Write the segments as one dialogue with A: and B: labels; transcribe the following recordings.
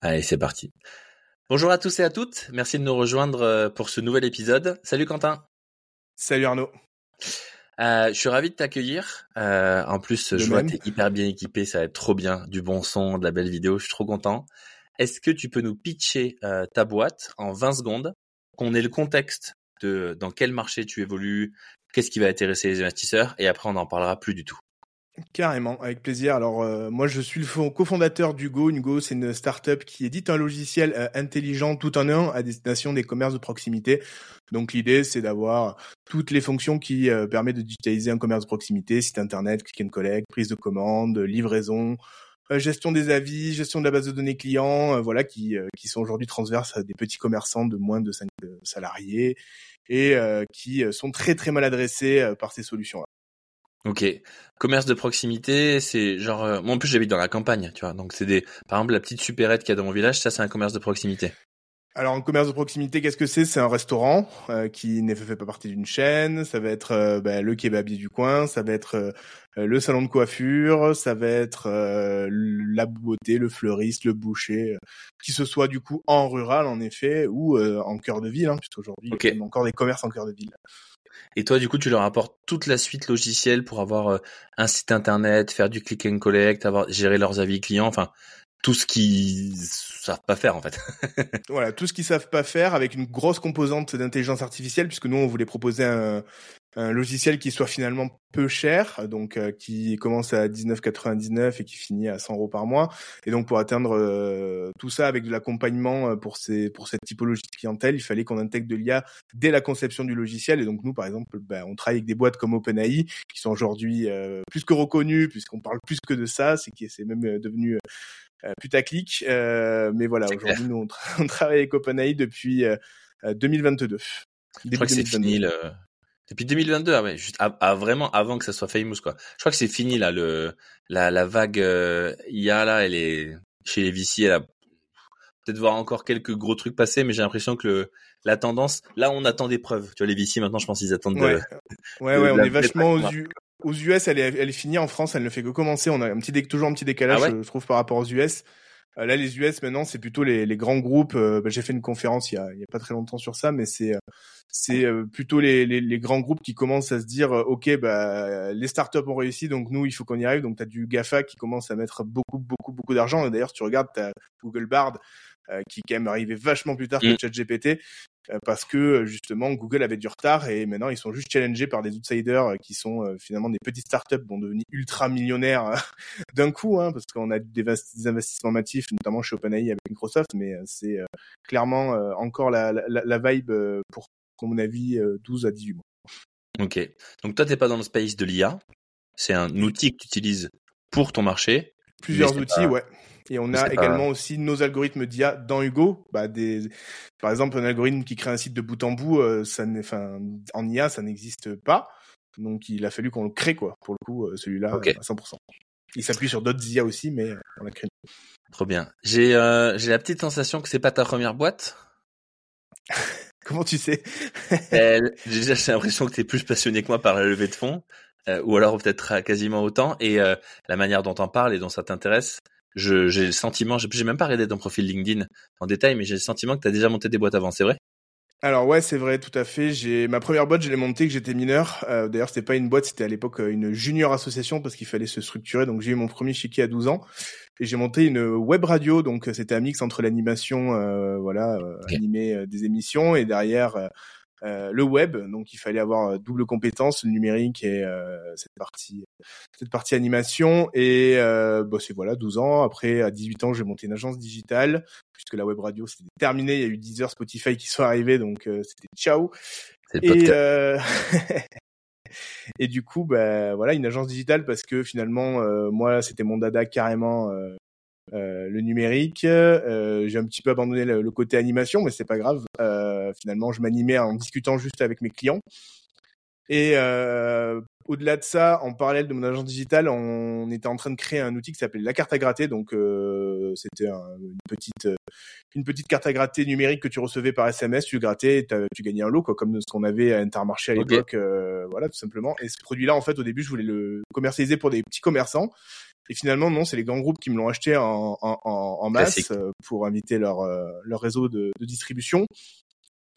A: Allez, c'est parti. Bonjour à tous et à toutes. Merci de nous rejoindre euh, pour ce nouvel épisode. Salut Quentin.
B: Salut Arnaud.
A: Euh, je suis ravi de t'accueillir. Euh, en plus, je vois que t'es hyper bien équipé. Ça va être trop bien. Du bon son, de la belle vidéo. Je suis trop content. Est-ce que tu peux nous pitcher euh, ta boîte en 20 secondes, qu'on ait le contexte de dans quel marché tu évolues, qu'est-ce qui va intéresser les investisseurs, et après on n'en parlera plus du tout.
B: Carrément, avec plaisir. Alors euh, moi je suis le cofondateur d'Ugo. Ugo c'est une startup qui édite un logiciel euh, intelligent tout en un à destination des commerces de proximité. Donc l'idée c'est d'avoir toutes les fonctions qui euh, permettent de digitaliser un commerce de proximité, site internet, click and collect, prise de commande, livraison, gestion des avis, gestion de la base de données clients, voilà qui qui sont aujourd'hui transverses à des petits commerçants de moins de 5 salariés et qui sont très très mal adressés par ces solutions-là.
A: Ok. Commerce de proximité, c'est genre. Euh, moi en plus j'habite dans la campagne, tu vois. Donc c'est des. Par exemple la petite supérette qu'il y a dans mon village, ça c'est un commerce de proximité.
B: Alors un commerce de proximité, qu'est-ce que c'est? C'est un restaurant euh, qui ne fait pas partie d'une chaîne. Ça va être euh, bah, le kebabier du coin, ça va être le salon de coiffure, ça va être la beauté, le fleuriste, le boucher, qui se soit du coup en rural en effet ou en cœur de ville, hein, puisqu'aujourd'hui il y a encore des commerces en cœur de ville.
A: Et toi, du coup, tu leur apportes toute la suite logicielle pour avoir euh, un site internet, faire du click and collect, avoir gérer leurs avis clients, enfin tout ce qu'ils savent pas faire en fait.
B: voilà, tout ce qu'ils savent pas faire avec une grosse composante d'intelligence artificielle puisque nous on voulait proposer un, un logiciel qui soit finalement peu cher, donc euh, qui commence à 19,99 et qui finit à 100 euros par mois. Et donc pour atteindre euh, tout ça avec de l'accompagnement euh, pour ces pour cette typologie de clientèle, il fallait qu'on intègre de l'IA dès la conception du logiciel. Et donc nous, par exemple, ben, on travaille avec des boîtes comme OpenAI qui sont aujourd'hui plus que reconnues puisqu'on parle plus que de ça, c'est qui c'est même devenu putaclic. mais voilà, aujourd'hui nous on, travaille avec OpenAI depuis 2022.
A: Je crois que c'est fini le, depuis 2022, ah ouais, juste à, vraiment avant que ça soit famous quoi. Je crois que c'est fini là le la, la vague euh, IA là, elle est chez les VC, elle a peut-être voir encore quelques gros trucs passer, mais j'ai l'impression que le, la tendance, là on attend des preuves. Tu vois les VC maintenant, je pense qu'ils attendent.
B: Ouais, ouais, ouais on est vachement aux, aux US. Elle est, elle est finie en France, elle ne fait que commencer. On a un petit toujours un petit décalage, ah je trouve, par rapport aux US. Euh, là, les US maintenant, c'est plutôt les, les, grands groupes. Euh, bah, j'ai fait une conférence il y a, il y a pas très longtemps sur ça, mais c'est euh, c'est plutôt les, les, les, grands groupes qui commencent à se dire, ok, bah les startups ont réussi, donc nous, il faut qu'on y arrive. Donc tu as du Gafa qui commence à mettre beaucoup beaucoup beaucoup d'argent. Et d'ailleurs, tu regardes, tu as Google Bard qui est quand même arrivé vachement plus tard que mm. ChatGPT euh, parce que euh, justement Google avait du retard et maintenant ils sont juste challengés par des outsiders euh, qui sont finalement des petites startups vont devenir ultra millionnaires d'un coup, hein, parce qu'on a des, investissements massifs, notamment chez OpenAI avec Microsoft, mais c'est clairement encore la, la, la, vibe pour, à mon avis, 12 à 18 mois.
A: Ok. Donc toi, t'es pas dans le space de l'IA. C'est un outil que tu utilises pour ton marché.
B: Plusieurs outils, ouais. Et on a également aussi nos algorithmes d'IA dans Hugo. Bah, des, par exemple, un algorithme qui crée un site de bout en bout, euh, ça enfin, en IA, ça n'existe pas. Donc, il a fallu qu'on le crée, quoi. Pour le coup, euh, celui-là, à 100%. Il s'appuie sur d'autres IA aussi, mais euh, on l'a créé.
A: Trop bien. J'ai euh, j'ai la petite sensation que c'est pas ta première boîte.
B: Comment tu sais?
A: Déjà, j'ai l'impression que tu es plus passionné que moi par la levée de fonds, ou alors peut-être quasiment autant. Et la manière dont on parle et dont ça t'intéresse, j'ai le sentiment, j'ai même pas regardé ton profil LinkedIn en détail, mais j'ai le sentiment que tu as déjà monté des boîtes avant, c'est vrai?
B: Alors ouais, c'est vrai, tout à fait. J'ai ma première boîte, je l'ai montée que j'étais mineur. Euh, D'ailleurs, c'était pas une boîte, c'était à l'époque euh, une junior association parce qu'il fallait se structurer. Donc j'ai eu mon premier chiquier à 12 ans et j'ai monté une web radio. Donc c'était un mix entre l'animation, euh, voilà, euh, animer des émissions et derrière euh, le web, donc il fallait avoir euh, double compétence, le numérique et euh, cette partie cette partie animation. Et bah, c'est voilà, 12 ans. Après, à 18 ans, j'ai monté une agence digitale, puisque la web radio c'était terminé. Il y a eu Deezer, Spotify qui sont arrivés, donc c'était ciao. Et, et du coup, bah, voilà, une agence digitale parce que finalement, moi, c'était mon dada carrément euh, le numérique. Euh, j'ai un petit peu abandonné le, côté animation, mais c'est pas grave. Euh, finalement, je m'animais en discutant juste avec mes clients. Et au-delà de ça, en parallèle de mon agence digitale, on était en train de créer un outil qui s'appelait la carte à gratter. Donc, c'était une petite une petite carte à gratter numérique que tu recevais par SMS. Tu grattais, tu gagnais un lot, quoi, comme ce qu'on avait à Intermarché à l'époque. voilà, tout simplement. Et ce produit-là, en fait, au début, je voulais le commercialiser pour des petits commerçants. Et finalement, non, c'est les grands groupes qui me l'ont acheté en, en, en masse pour inviter leur, leur réseau de, de distribution.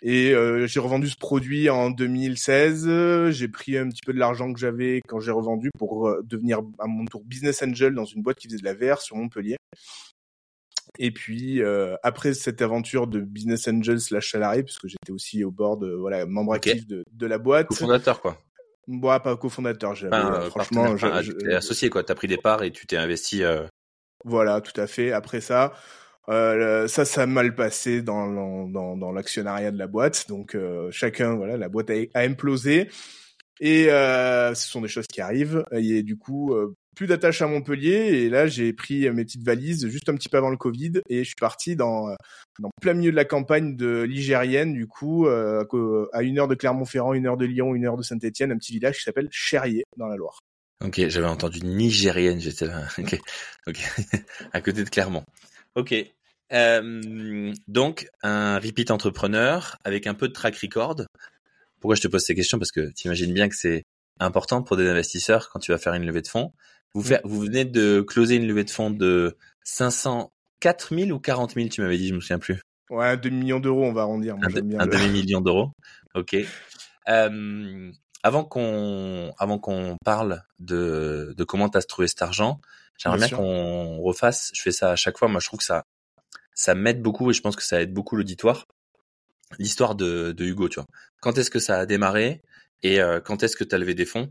B: Et euh, j'ai revendu ce produit en 2016. J'ai pris un petit peu de l'argent que j'avais quand j'ai revendu pour euh, devenir à mon tour business angel dans une boîte qui faisait de la VR sur Montpellier. Et puis euh, après cette aventure de business angel slash salarié, puisque j'étais aussi au board, voilà, membre actif de, de, la boîte.
A: Co-fondateur quoi.
B: Moi, pas cofondateur. Enfin, franchement,
A: je, associé quoi. T'as pris des parts et tu t'es investi.
B: Voilà, tout à fait. Après ça, euh, ça, ça a mal passé dans, dans, dans l'actionnariat de la boîte. Donc euh, chacun, voilà, la boîte a, a implosé. Et euh, ce sont des choses qui arrivent. Et du coup, euh, plus d'attache à Montpellier. Et là, j'ai pris mes petites valises juste un petit peu avant le Covid. Et je suis parti dans, dans plein milieu de la campagne de ligérienne, du coup, à une heure de Clermont-Ferrand, une heure de Lyon, une heure de Saint-Étienne, un petit village qui s'appelle Cherrier, dans la Loire.
A: Ok, j'avais entendu nigérienne, j'étais là. Ok, à côté de Clermont. Ok. Euh, donc, un repeat entrepreneur avec un peu de track record. Pourquoi je te pose ces questions? Parce que tu imagines bien que c'est important pour des investisseurs quand tu vas faire une levée de fonds. Vous, mmh. vous venez de closer une levée de fonds de 504 000 ou 40 000, tu m'avais dit, je me souviens plus.
B: Ouais, un demi-million d'euros, on va arrondir.
A: un, demi-million d'euros. Ok. Euh, avant qu'on avant qu'on parle de, de comment tu as trouvé cet argent, J'aimerais bien, qu'on refasse. Je fais ça à chaque fois. Moi, je trouve que ça, ça m'aide beaucoup et je pense que ça aide beaucoup l'auditoire. L'histoire de, de Hugo, tu vois. Quand est-ce que ça a démarré et euh, quand est-ce que tu as levé des fonds?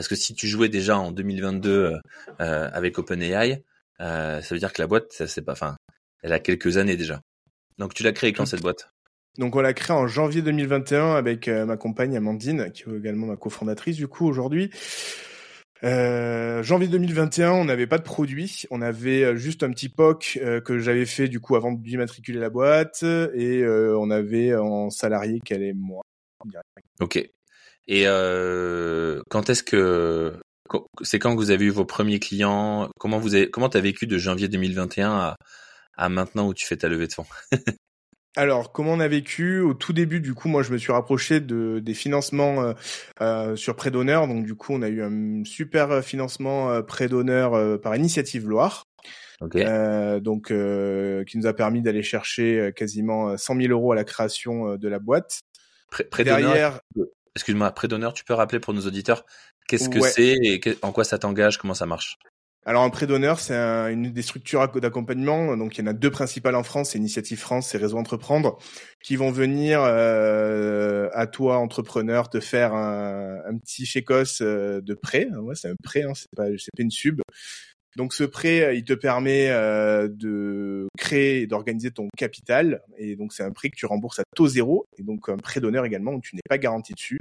A: Parce que si tu jouais déjà en 2022 euh, euh, avec OpenAI, euh, ça veut dire que la boîte, ça c'est pas, enfin, elle a quelques années déjà. Donc tu l'as créée quand cette boîte?
B: Donc on l'a créée en janvier 2021 avec ma compagne Amandine, qui est également ma cofondatrice du coup aujourd'hui. Euh, janvier 2021, on n'avait pas de produit, on avait juste un petit POC euh, que j'avais fait du coup avant d'immatriculer la boîte et euh, on avait en salarié qu'elle et moi.
A: Ok. Et quand est-ce que c'est quand que vous avez eu vos premiers clients? Comment vous avez comment t'as vécu de janvier 2021 à, à maintenant où tu fais ta levée de fonds?
B: Alors, comment on a vécu? Au tout début, du coup, moi, je me suis rapproché de des financements euh, euh, sur prêt d'honneur. Donc, du coup, on a eu un super financement euh, prêt d'honneur euh, par Initiative Loire. Okay. donc, qui nous a permis d'aller chercher quasiment 100 000 euros à la création de la boîte.
A: Prêt, Derrière... Excuse-moi, prêt d'honneur, tu peux rappeler pour nos auditeurs qu'est-ce que c'est et en quoi ça t'engage, comment ça marche?
B: Alors un prêt d'honneur, c'est une des structures d'accompagnement. Donc il y en a deux principales en France, c'est Initiative France et Réseau Entreprendre, qui vont venir euh, à toi entrepreneur te faire un, un petit chécos euh, de prêt. Ouais, c'est un prêt, hein, c'est pas c'est pas une sub. Donc ce prêt, il te permet euh, de créer et d'organiser ton capital. Et donc c'est un prêt que tu rembourses à taux zéro. Et donc un prêt d'honneur également où tu n'es pas garanti dessus.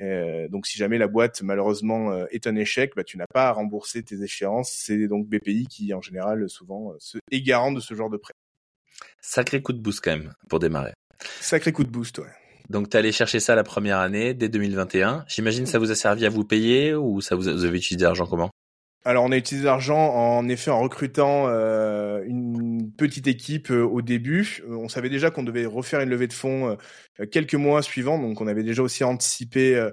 B: Euh, donc si jamais la boîte malheureusement euh, est un échec, bah, tu n'as pas à rembourser tes échéances. C'est donc BPI qui en général souvent se, est garant de ce genre de prêt.
A: Sacré coup de boost quand même pour démarrer.
B: Sacré coup de boost, ouais.
A: Donc tu allé chercher ça la première année, dès 2021. J'imagine ça vous a servi à vous payer ou ça vous, vous avez utilisé l'argent comment?
B: Alors on a utilisé l'argent en effet en recrutant euh, une petite équipe euh, au début. On savait déjà qu'on devait refaire une levée de fonds euh, quelques mois suivants, donc on avait déjà aussi anticipé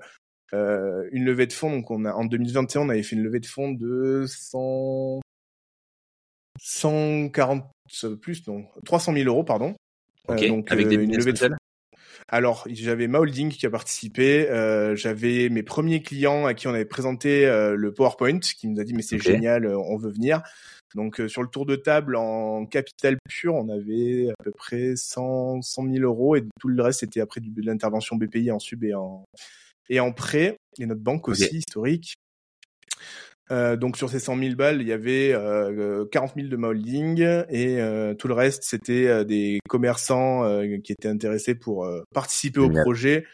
B: une levée de fonds. Donc on a en 2021 on avait fait une levée de fonds de 100 140 plus non 300 000 euros pardon.
A: donc avec des une levée de fonds.
B: Alors, j'avais ma holding qui a participé, euh, j'avais mes premiers clients à qui on avait présenté euh, le PowerPoint, qui nous a dit mais c'est génial, euh, on veut venir. Donc sur le tour de table en capital pur, on avait à peu près 100, 100 000 euros et tout le reste c'était après de l'intervention BPI en sub et en et en prêt et notre banque aussi historique. Euh, donc sur ces 100 000 balles, il y avait euh, 40 000 de ma holding et euh, tout le reste, c'était euh, des commerçants euh, qui étaient intéressés pour participer au projet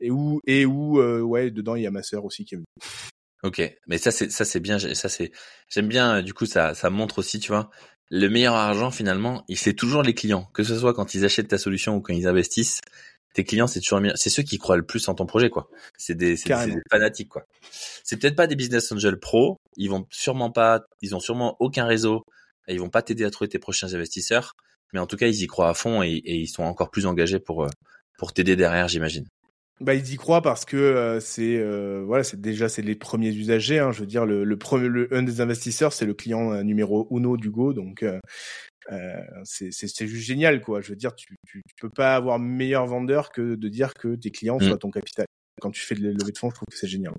B: et où et où ouais dedans il y a ma sœur aussi qui est venue.
A: Ok, mais ça c'est ça c'est bien, ça c'est j'aime bien du coup ça ça montre aussi tu vois le meilleur argent finalement, il c'est toujours les clients, que ce soit quand ils achètent ta solution ou quand ils investissent, tes clients, c'est toujours c'est ceux qui croient le plus en ton projet, quoi. C'est des, des, fanatiques, quoi. C'est peut-être pas des business angels pro. Ils vont sûrement pas, ils ont sûrement aucun réseau et ils vont pas t'aider à trouver tes prochains investisseurs. Mais en tout cas, ils y croient à fond et, et ils sont encore plus engagés pour, euh, pour t'aider derrière, j'imagine.
B: bah, ils y croient parce que euh, c'est euh, voilà, c'est déjà c'est les premiers usagers. Hein, je veux dire, le, le premier, un des investisseurs, c'est le client euh, numéro uno du Go, donc euh, c'est c'est juste génial quoi. Je veux dire, tu, tu, tu peux pas avoir meilleur vendeur que de dire que tes clients mmh. soient ton capital. Quand tu fais de levée de fonds, je trouve que c'est génial.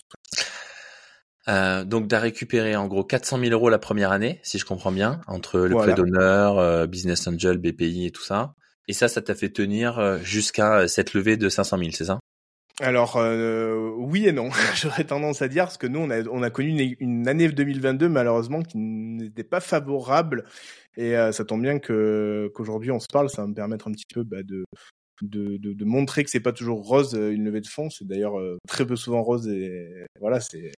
A: Euh, donc, tu as récupéré en gros 400 000 euros la première année, si je comprends bien, entre le prêt d'honneur, Business Angel, BPI et tout ça. Et ça, ça t'a fait tenir jusqu'à cette levée de 500 000, c'est ça?
B: Alors euh, oui et non, j'aurais tendance à dire parce que nous on a on a connu une, une année 2022 malheureusement qui n'était pas favorable. Et euh, ça tombe bien que qu'aujourd'hui on se parle, ça va me permettre un petit peu bah, de, de, de de montrer que c'est pas toujours rose euh, une levée de fonds, c'est d'ailleurs très peu souvent rose et voilà c'est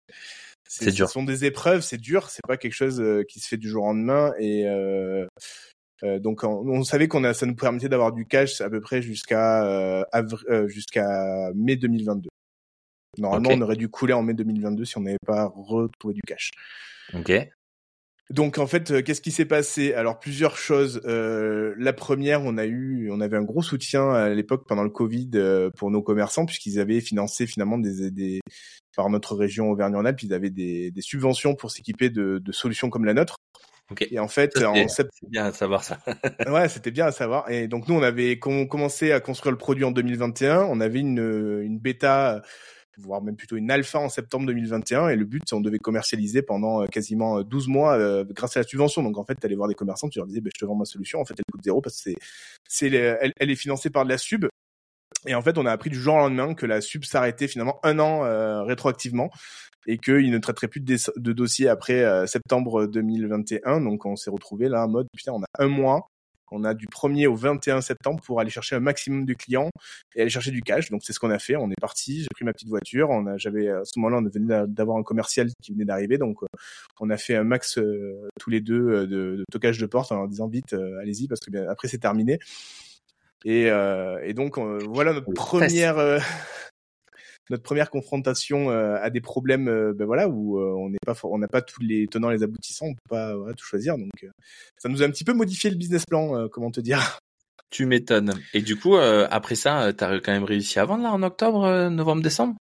A: c'est dur.
B: Ce sont des épreuves, c'est dur, c'est pas quelque chose qui se fait du jour au lendemain. Et euh, donc on, savait qu'on a, ça nous permettait d'avoir du cash à peu près jusqu'à euh, euh jusqu'à mai 2022. Normalement, on aurait dû couler en mai 2022 si on n'avait pas retrouvé du cash.
A: Ok.
B: Donc en fait, euh, qu'est-ce qui s'est passé? Alors plusieurs choses. Euh, la première, on a eu, on avait un gros soutien à l'époque pendant le Covid pour nos commerçants puisqu'ils avaient financé finalement des, des par notre région Auvergne-Rhône-Alpes, ils avaient des, des subventions pour s'équiper de, de solutions comme la nôtre.
A: Et en fait, c'est bien à savoir ça.
B: ouais, c'était bien à savoir. Et donc nous, on avait commencé à construire le produit en 2021. On avait une, une bêta, voire même plutôt une alpha en septembre 2021. Et le but, c'est on devait commercialiser pendant euh, quasiment 12 mois euh, grâce à la subvention. Donc en fait, tu allais voir des commerçants, tu leur disais, bah, je te vends ma solution. En fait, elle coûte zéro parce que c'est, c'est, elle, elle, est financée par de la sub. Et en fait, on a appris du jour au lendemain que la sub s'arrêtait finalement un an euh, rétroactivement et qu'il ne traiterait plus de, de dossiers après euh, septembre 2021. Donc on s'est retrouvé là en mode putain, on a un mois. On a du 1er au 21 septembre pour aller chercher un maximum de clients et aller chercher du cash. Donc c'est ce qu'on a fait. On est parti. J'ai pris ma petite voiture. On a, j'avais à ce moment-là, on venait d'avoir un commercial qui venait d'arriver. Donc euh, on a fait un max tous les deux de, de, toquage de porte en disant vite, allez-y parce que bien après c'est terminé. Et, euh, et donc euh, voilà notre première euh, notre première confrontation à des problèmes ben voilà où on n'est pas on n'a pas tous les tenants les aboutissants on peut pas voilà, tout choisir. Donc ça nous a un petit peu modifié le business plan comment te dire?
A: Tu m'étonnes. Et du coup après ça tu as quand même réussi à vendre là en octobre novembre décembre?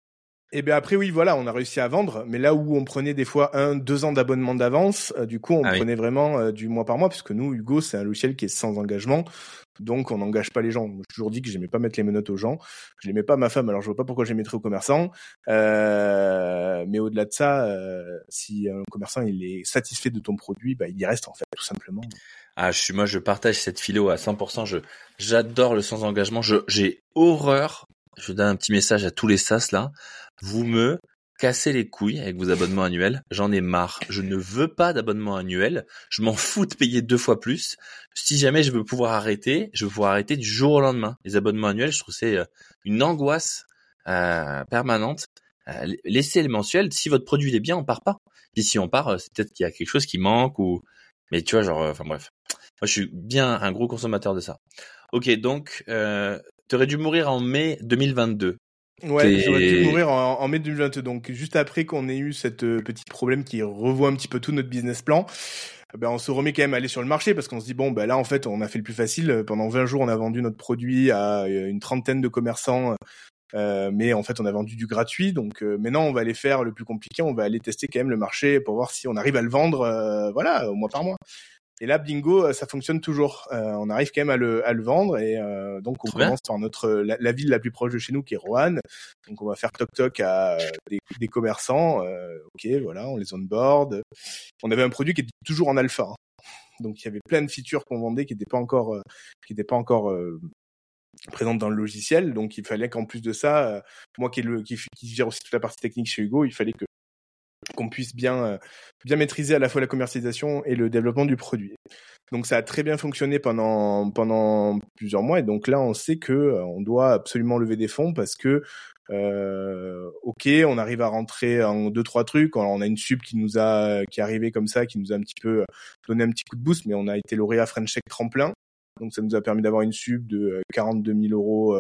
B: Et bien après oui voilà on a réussi à vendre mais là où on prenait des fois un deux ans d'abonnement d'avance du coup on ah prenait vraiment du mois par mois puisque nous Hugo c'est un logiciel qui est sans engagement donc, on n'engage pas les gens. J'ai toujours dit que j'aimais pas mettre les menottes aux gens. Je n'aimais pas ma femme, alors je vois pas pourquoi je les mettrais aux commerçants. Euh, mais au-delà de ça, euh, si un commerçant il est satisfait de ton produit, bah, il y reste en fait, tout simplement.
A: Ah, je suis moi, je partage cette philo à 100%. Je j'adore le sans engagement. Je j'ai horreur. Je donne un petit message à tous les sas là. Vous me casser les couilles avec vos abonnements annuels. J'en ai marre. Je ne veux pas d'abonnement annuel. Je m'en fous de payer deux fois plus. Si jamais je veux pouvoir arrêter, je veux pouvoir arrêter du jour au lendemain. Les abonnements annuels, je trouve c'est euh, une angoisse euh, permanente. Euh, laissez le mensuel. Si votre produit est bien, on part pas. Et si on part, euh, c'est peut-être qu'il y a quelque chose qui manque ou. Mais tu vois, genre, enfin bref. Moi, je suis bien un gros consommateur de ça. Ok, donc, euh, tu aurais dû mourir en mai 2022.
B: Ouais, j'aurais dû mourir en, en, mai 2022. Donc juste après qu'on ait eu cette euh, petit problème qui revoit un petit peu tout notre business plan, eh ben on se remet quand même à aller sur le marché parce qu'on se dit bon ben là en fait on a fait le plus facile. Pendant 20 jours on a vendu notre produit à euh, une trentaine de commerçants. Euh, mais en fait, on a vendu du gratuit, donc euh, maintenant on va aller faire le plus compliqué, on va aller tester quand même le marché pour voir si on arrive à le vendre, voilà, au mois par mois. Et là, bingo, euh, ça fonctionne toujours. Euh, on arrive quand même à le, à le vendre et euh, donc on commence par notre la, ville la plus proche de chez nous qui est Roanne. Donc on va faire toc toc à des, des commerçants. ok, voilà, on les onboard. On avait un produit qui était toujours en alpha. Hein. Donc il y avait plein de features qu'on vendait qui n'étaient pas encore qui n'étaient pas encore présentes dans le logiciel. Donc il fallait qu'en plus de ça, moi qui, est le, qui, qui gère aussi toute la partie technique chez Hugo, il fallait que qu'on puisse bien euh, bien maîtriser à la fois la commercialisation et le développement du produit. Donc ça a très bien fonctionné pendant pendant plusieurs mois. Et donc là on sait que euh, doit absolument lever des fonds parce que euh, ok on arrive à rentrer en deux trois trucs. On a une sub qui nous a qui est arrivée comme ça qui nous a un petit peu donné un petit coup de boost mais on a été lauréat French Tech tremplin. Donc ça nous a permis d'avoir une sub de 42 000 euros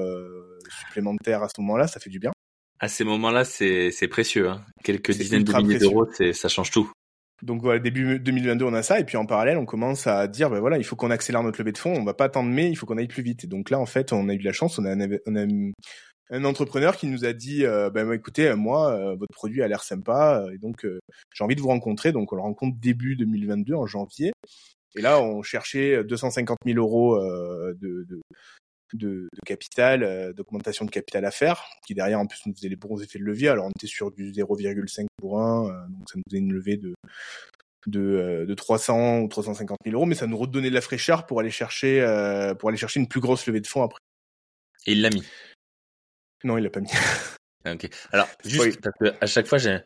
B: supplémentaires à ce moment-là. Ça fait du bien
A: à ces moments-là, c'est précieux. Hein. Quelques dizaines de milliers d'euros, ça change tout.
B: Donc voilà, début 2022, on a ça, et puis en parallèle, on commence à dire, ben voilà, il faut qu'on accélère notre levée de fonds, on va pas attendre mai, il faut qu'on aille plus vite. Et donc là, en fait, on a eu de la chance, on a, on a un entrepreneur qui nous a dit ben écoutez moi votre produit a l'air sympa et donc j'ai envie de vous rencontrer donc on le rencontre début 2022 en janvier et là on cherchait 250 000 euros de, de, de, capital d'augmentation de capital à faire qui derrière en plus nous faisait les bons effets de levier alors on était sur du 0,5 pour 1 donc ça nous faisait une levée de de, de 300 ou 350 000 euros mais ça nous redonnait de la fraîcheur pour aller chercher pour aller chercher une plus grosse levée de fonds après
A: et il l'a mis
B: non, il l'a pas mis.
A: Ah, ok. Alors, juste parce que à chaque fois, j'ai,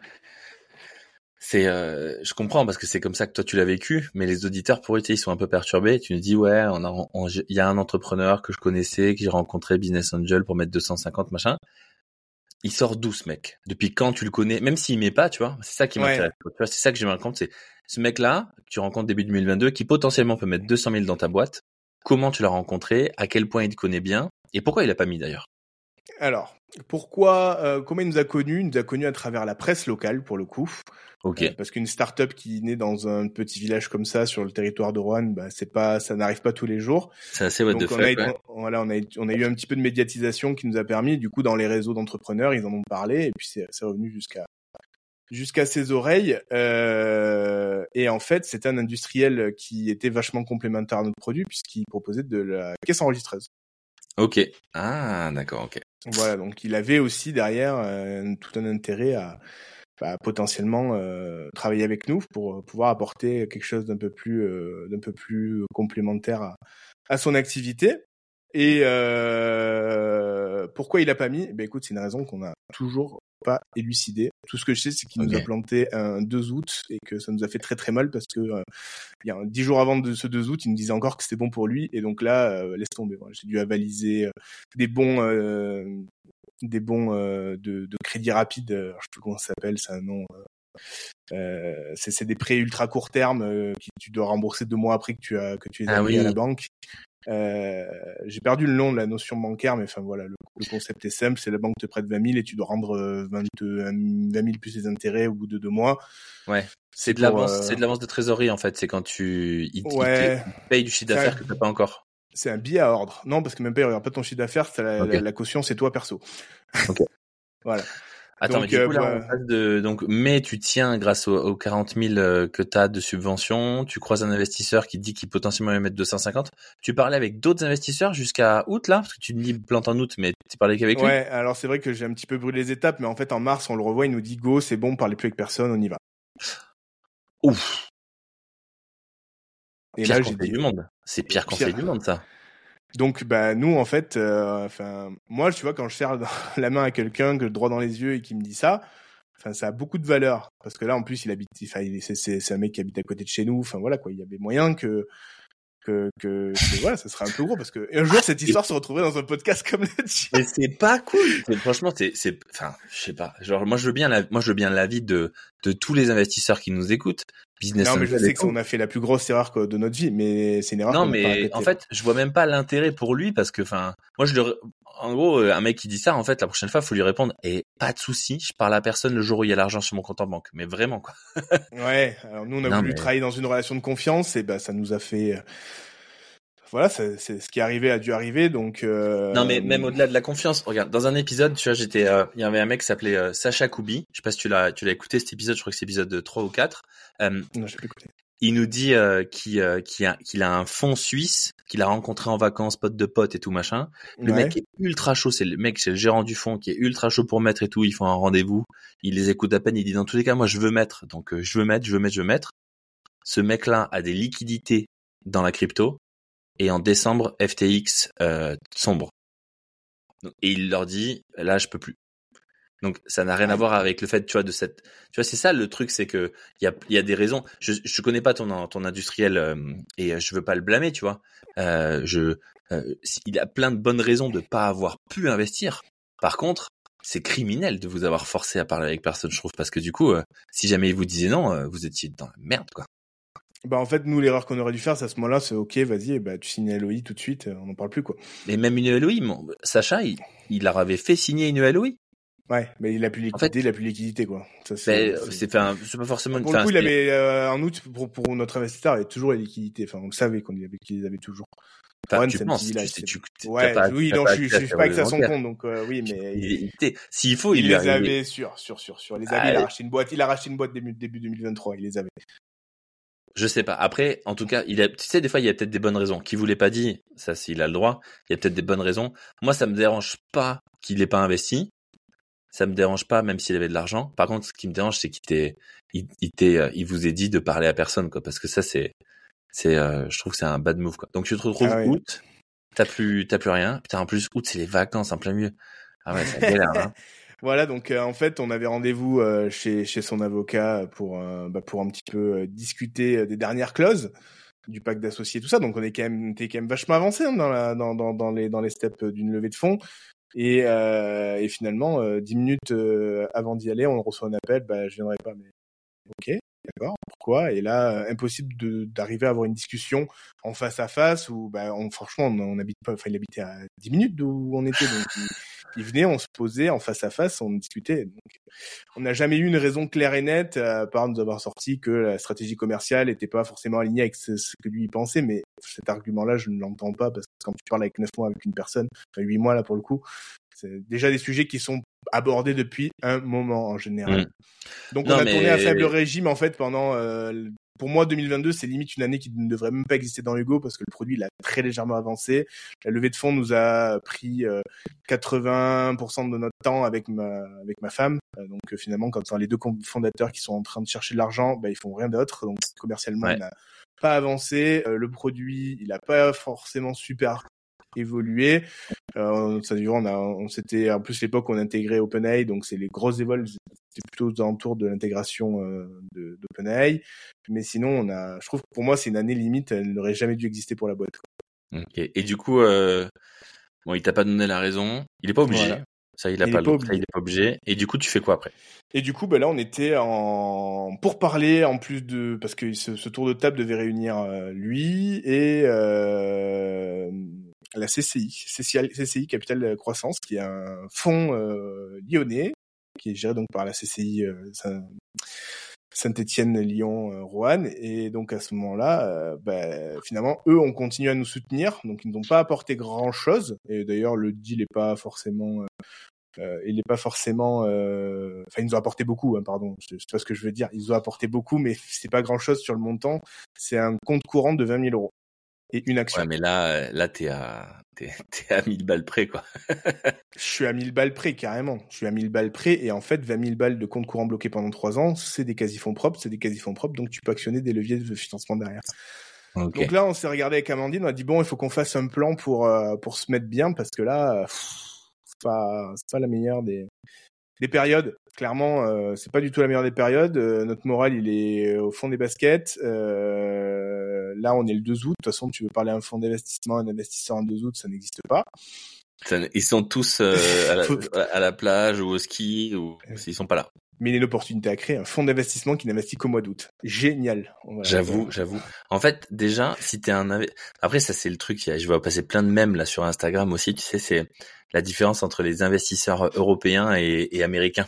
A: c'est, euh, je comprends parce que c'est comme ça que toi tu l'as vécu, mais les auditeurs pour eux ils sont un peu perturbés. Tu nous dis ouais, on a, il y a un entrepreneur que je connaissais, que j'ai rencontré, Business Angel pour mettre 250 machin. Il sort d'où ce mec Depuis quand tu le connais? Même s'il met pas, tu vois, c'est ça qui m'intéresse. Tu vois, c'est ça que j'aimerais raconter. C'est ce mec-là que tu rencontres début 2022, qui potentiellement peut mettre 200 000 dans ta boîte. Comment tu l'as rencontré? À quel point il te connaît bien? Et pourquoi il a pas mis d'ailleurs?
B: Alors, pourquoi, euh, comment il nous a connus? Il nous a connus à travers la presse locale, pour le coup.
A: Ok.
B: Euh, parce qu'une start-up qui naît dans un petit village comme ça, sur le territoire de Rouen, bah, c'est pas, ça n'arrive pas tous les jours.
A: C'est assez what
B: Donc, on, a, voilà, on, a, on a eu un petit peu de médiatisation qui nous a permis, du coup, dans les réseaux d'entrepreneurs, ils en ont parlé, et puis c'est revenu jusqu'à jusqu'à ses oreilles. Euh, et en fait, c'était un industriel qui était vachement complémentaire à notre produit, puisqu'il proposait de la caisse enregistreuse.
A: Ok. Ah, d'accord, ok.
B: Voilà, donc il avait aussi derrière euh, tout un intérêt à, potentiellement euh, travailler avec nous pour pouvoir apporter quelque chose d'un peu plus euh, d'un peu plus complémentaire à son activité. Et pourquoi il a pas mis? Ben écoute, c'est une raison qu'on a toujours pas élucidé. Tout ce que je sais, c'est qu'il nous a planté un 2 août et que ça nous a fait très très mal parce que euh, il y a 10 jours avant de ce 2 août, il nous disait encore que c'était bon pour lui et donc là, euh, laisse tomber. J'ai dû avaliser euh, des bons des bons de, de, crédit rapide. je sais plus comment ça s'appelle, c'est un nom. c'est des prêts ultra court terme que tu dois rembourser deux mois après que tu as que tu es ah à la banque euh, j'ai perdu le nom de la notion bancaire, mais enfin voilà, le, concept est simple, c'est la banque te prête 20 000 et tu dois rendre 20, euh, 000 plus les intérêts au bout de deux mois.
A: Ouais. C'est de l'avance, euh, c'est de l'avance de trésorerie en fait. C'est quand tu il, ouais, paye du chiffre d'affaires que t'as pas encore.
B: C'est un billet à ordre. Non, parce que même pas il regarde pas ton chiffre d'affaires, la, la, caution c'est toi perso.
A: Ok.
B: voilà.
A: Attends, mais du coup, là, bah de, donc, mais tu tiens grâce aux, aux 40 000 euh, que tu as de subventions, tu croises un investisseur qui dit qu'il potentiellement va mettre 250. Tu parlais avec d'autres investisseurs jusqu'à août, là? Parce que tu me dis plante en août, mais tu parlais qu'avec lui?
B: Ouais, alors c'est vrai que j'ai un petit peu brûlé les étapes, mais en fait, en mars, on le revoit, il nous dit go, c'est bon, parlez plus avec personne, on y va.
A: Ouf. Et pire là, conseil du monde. C'est pire conseil du monde, ça.
B: Donc, bah, nous, en fait, euh, enfin, moi, tu vois, quand je serre la main à quelqu'un, que droit dans les yeux et qui me dit ça, enfin, ça a beaucoup de valeur. Parce que là, en plus, il habite, enfin, c'est un mec qui habite à côté de chez nous. Enfin, voilà, quoi. Il y avait moyen que, que, que, voilà, ça serait un peu gros parce que un jour cette histoire se retrouverait dans un podcast comme le tien.
A: Mais c'est pas cool. franchement, c'est, c'est, enfin, je sais pas. Genre, moi, je veux bien la, moi, je veux bien l'avis de, de tous les investisseurs qui nous écoutent.
B: Business non, mais je sais que on a fait la plus grosse erreur de notre vie, mais c'est une erreur.
A: Non, mais en fait, je vois même pas l'intérêt pour lui parce que, enfin, moi, je le, en gros, un mec qui dit ça, en fait, la prochaine fois, faut lui répondre, et pas de souci, je parle à personne le jour où il y a l'argent sur mon compte en banque. Mais vraiment, quoi.
B: ouais. Alors nous, on a voulu travailler dans une relation de confiance, et ben, ça nous a fait, voilà, c'est ce qui est arrivé a dû arriver, donc. Euh...
A: Non, mais même au-delà de la confiance, regarde, dans un épisode, tu vois, j'étais, euh, il y avait un mec qui s'appelait euh, Sacha Koubi. Je sais pas si tu l'as, tu l'as écouté cet épisode. Je crois que c'est épisode 3 ou 4.
B: Euh, non, j'ai pas écouté.
A: Il nous dit qu'il a, qu'il a un fonds suisse qu'il a rencontré en vacances, pote de pote et tout machin. Le mec est ultra chaud. C'est le mec, c'est le gérant du fonds qui est ultra chaud pour mettre et tout. Ils font un rendez-vous. Il les écoute à peine. Il dit dans tous les cas, moi je veux mettre. Donc je veux mettre, je veux mettre, je veux mettre. Ce mec-là a des liquidités dans la crypto et en décembre FTX euh, sombre. Et il leur dit là je peux plus. Donc ça n'a rien à voir avec le fait tu vois de cette tu vois c'est ça le truc c'est que il y a il y a des raisons. Je je connais pas ton ton industriel euh, et je veux pas le blâmer tu vois. Euh, je euh, il a plein de bonnes raisons de pas avoir pu investir. Par contre c'est criminel de vous avoir forcé à parler avec personne je trouve parce que du coup euh, si jamais il vous disait non vous étiez dans la merde quoi
B: bah en fait, nous, l'erreur qu'on aurait dû faire, c'est à ce moment-là, c'est ok, vas-y, bah tu signes LOI tout de suite, on n'en parle plus quoi.
A: Mais même une LOI, Sacha, il, il leur avait fait signer une LOI.
B: Ouais, mais il a plus liquidité, en fait, il a plus liquidité quoi.
A: c'est c'est pas forcément.
B: Pour le coup, il avait euh, en août pour, pour notre investisseur, il avait toujours la liquidité. Enfin, on savait qu'on avait qu'ils avaient toujours.
A: Enfin, tu penses, tu, ouais,
B: oui, non, je, je, suis pas que à son compte, donc euh, oui, mais
A: s'il faut,
B: il, il les avait sur, sur, sur, sur les avait. il a racheté une boîte, il a racheté une boîte début début 2023, il les avait.
A: Je sais pas. Après, en tout cas, il a, tu sais, des fois, il y a peut-être des bonnes raisons. Qui vous l'ait pas dit, ça, s'il a le droit, il y a peut-être des bonnes raisons. Moi, ça me dérange pas qu'il ait pas investi. Ça me dérange pas, même s'il avait de l'argent. Par contre, ce qui me dérange, c'est qu'il t'ait, il, il, euh, il vous ait dit de parler à personne, quoi. Parce que ça, c'est, c'est, euh, je trouve que c'est un bad move, quoi. Donc, tu te retrouves ah août, t'as plus, t'as plus rien. Putain, en plus, août, c'est les vacances en plein milieu. Ah ouais, c'est galère, hein.
B: Voilà, donc euh, en fait, on avait rendez-vous euh, chez, chez son avocat pour, euh, bah, pour un petit peu discuter des dernières clauses du pacte d'associés, tout ça. Donc on est quand même, quand même vachement avancé hein, dans, la, dans, dans, dans, les, dans les steps d'une levée de fonds. Et, et finalement, dix minutes avant d'y aller, on reçoit un appel, bah, je viendrai pas, mais ok, d'accord, pourquoi? Et là, impossible d'arriver à avoir une discussion en face à face où, bah, on, franchement, on, habite pas, enfin, il habitait à 10 minutes d'où on était, donc il venait, on se posait en face à face, on discutait. Donc, on n'a jamais eu une raison claire et nette, à euh, part nous avoir sorti que la stratégie commerciale n'était pas forcément alignée avec ce, que lui pensait, mais cet argument-là, je ne l'entends pas parce que quand tu parles avec neuf mois avec une personne, enfin huit mois là pour le coup, c'est déjà des sujets qui sont abordés depuis un moment en général. Mmh. Donc on a tourné à faible régime en fait pendant euh, pour moi, 2022, c'est limite une année qui ne devrait même pas exister dans Hugo parce que le produit, il a très légèrement avancé. La levée de fonds nous a pris 80% euh, de notre temps avec ma, avec ma femme. Euh, donc euh, finalement, quand on les deux fondateurs qui sont en train de chercher de l'argent, bah, ils font rien d'autre. Donc commercialement, il n'a pas avancé. le produit, il n'a pas forcément super évolué. Euh, ça on a, on s'était, en plus l'époque on intégrait OpenAI, donc c'est les grosses évols, c'était plutôt aux alentours de l'intégration euh, d'OpenAI. Mais sinon, on a, je trouve que pour moi c'est une année limite, elle n'aurait jamais dû exister pour la boîte.
A: Et du coup, euh, bon, il t'a pas donné la raison, il est pas obligé. Ça, il a pas, pas pas obligé. Et du coup, tu fais quoi après?
B: Et du coup, bah là, on était en pour parler en plus de parce que ce, tour de table devait réunir euh, lui et euh, la CCI, CCI, CCI Capital Croissance, qui est un fonds euh, lyonnais qui est géré donc par la CCI euh, Saint-Étienne, Lyon, euh. Et donc à ce moment-là, euh, bah, finalement, eux ont continué à nous soutenir, donc ils n'ont pas apporté grand-chose. Et d'ailleurs, le deal n'est pas forcément il n'est pas forcément. Enfin, ils nous ont apporté beaucoup, hein, pardon. C'est pas ce que je veux dire. Ils ont apporté beaucoup, mais c'est pas grand chose sur le montant. C'est un compte courant de 20 000 euros et une action.
A: Ouais, mais là, euh, là, t'es à, t'es, t'es à 1000 balles près, quoi.
B: je suis à 1000 balles près, carrément. Je suis à 1000 balles près, et en fait, 20 000 balles de compte courant bloqué pendant 3 ans, c'est des quasi-fonds propres, c'est des quasi-fonds propres, donc tu peux actionner des leviers de financement derrière. Donc là, on s'est regardé avec Amandine, on a dit bon, il faut qu'on fasse un plan pour euh, pour se mettre bien parce que là, c'est pas c'est pas la meilleure des des périodes. Clairement, euh, c'est pas du tout la meilleure des périodes. Euh, notre moral, il est au fond des baskets. Euh, là, on est le 2 août. De toute façon, tu veux parler à un fonds d'investissement, un investisseur en 2 août, ça n'existe pas.
A: Ils sont tous à la, plage ou au ski ou ils sont pas là.
B: Mais il y a une opportunité à créer, un fonds d'investissement qui n'investit qu'au mois d'août. Génial.
A: J'avoue, j'avoue. En fait, déjà, si t'es un après ça c'est le truc, je vais passer plein de mèmes là sur Instagram aussi, tu sais, c'est la différence entre les investisseurs européens et, américains.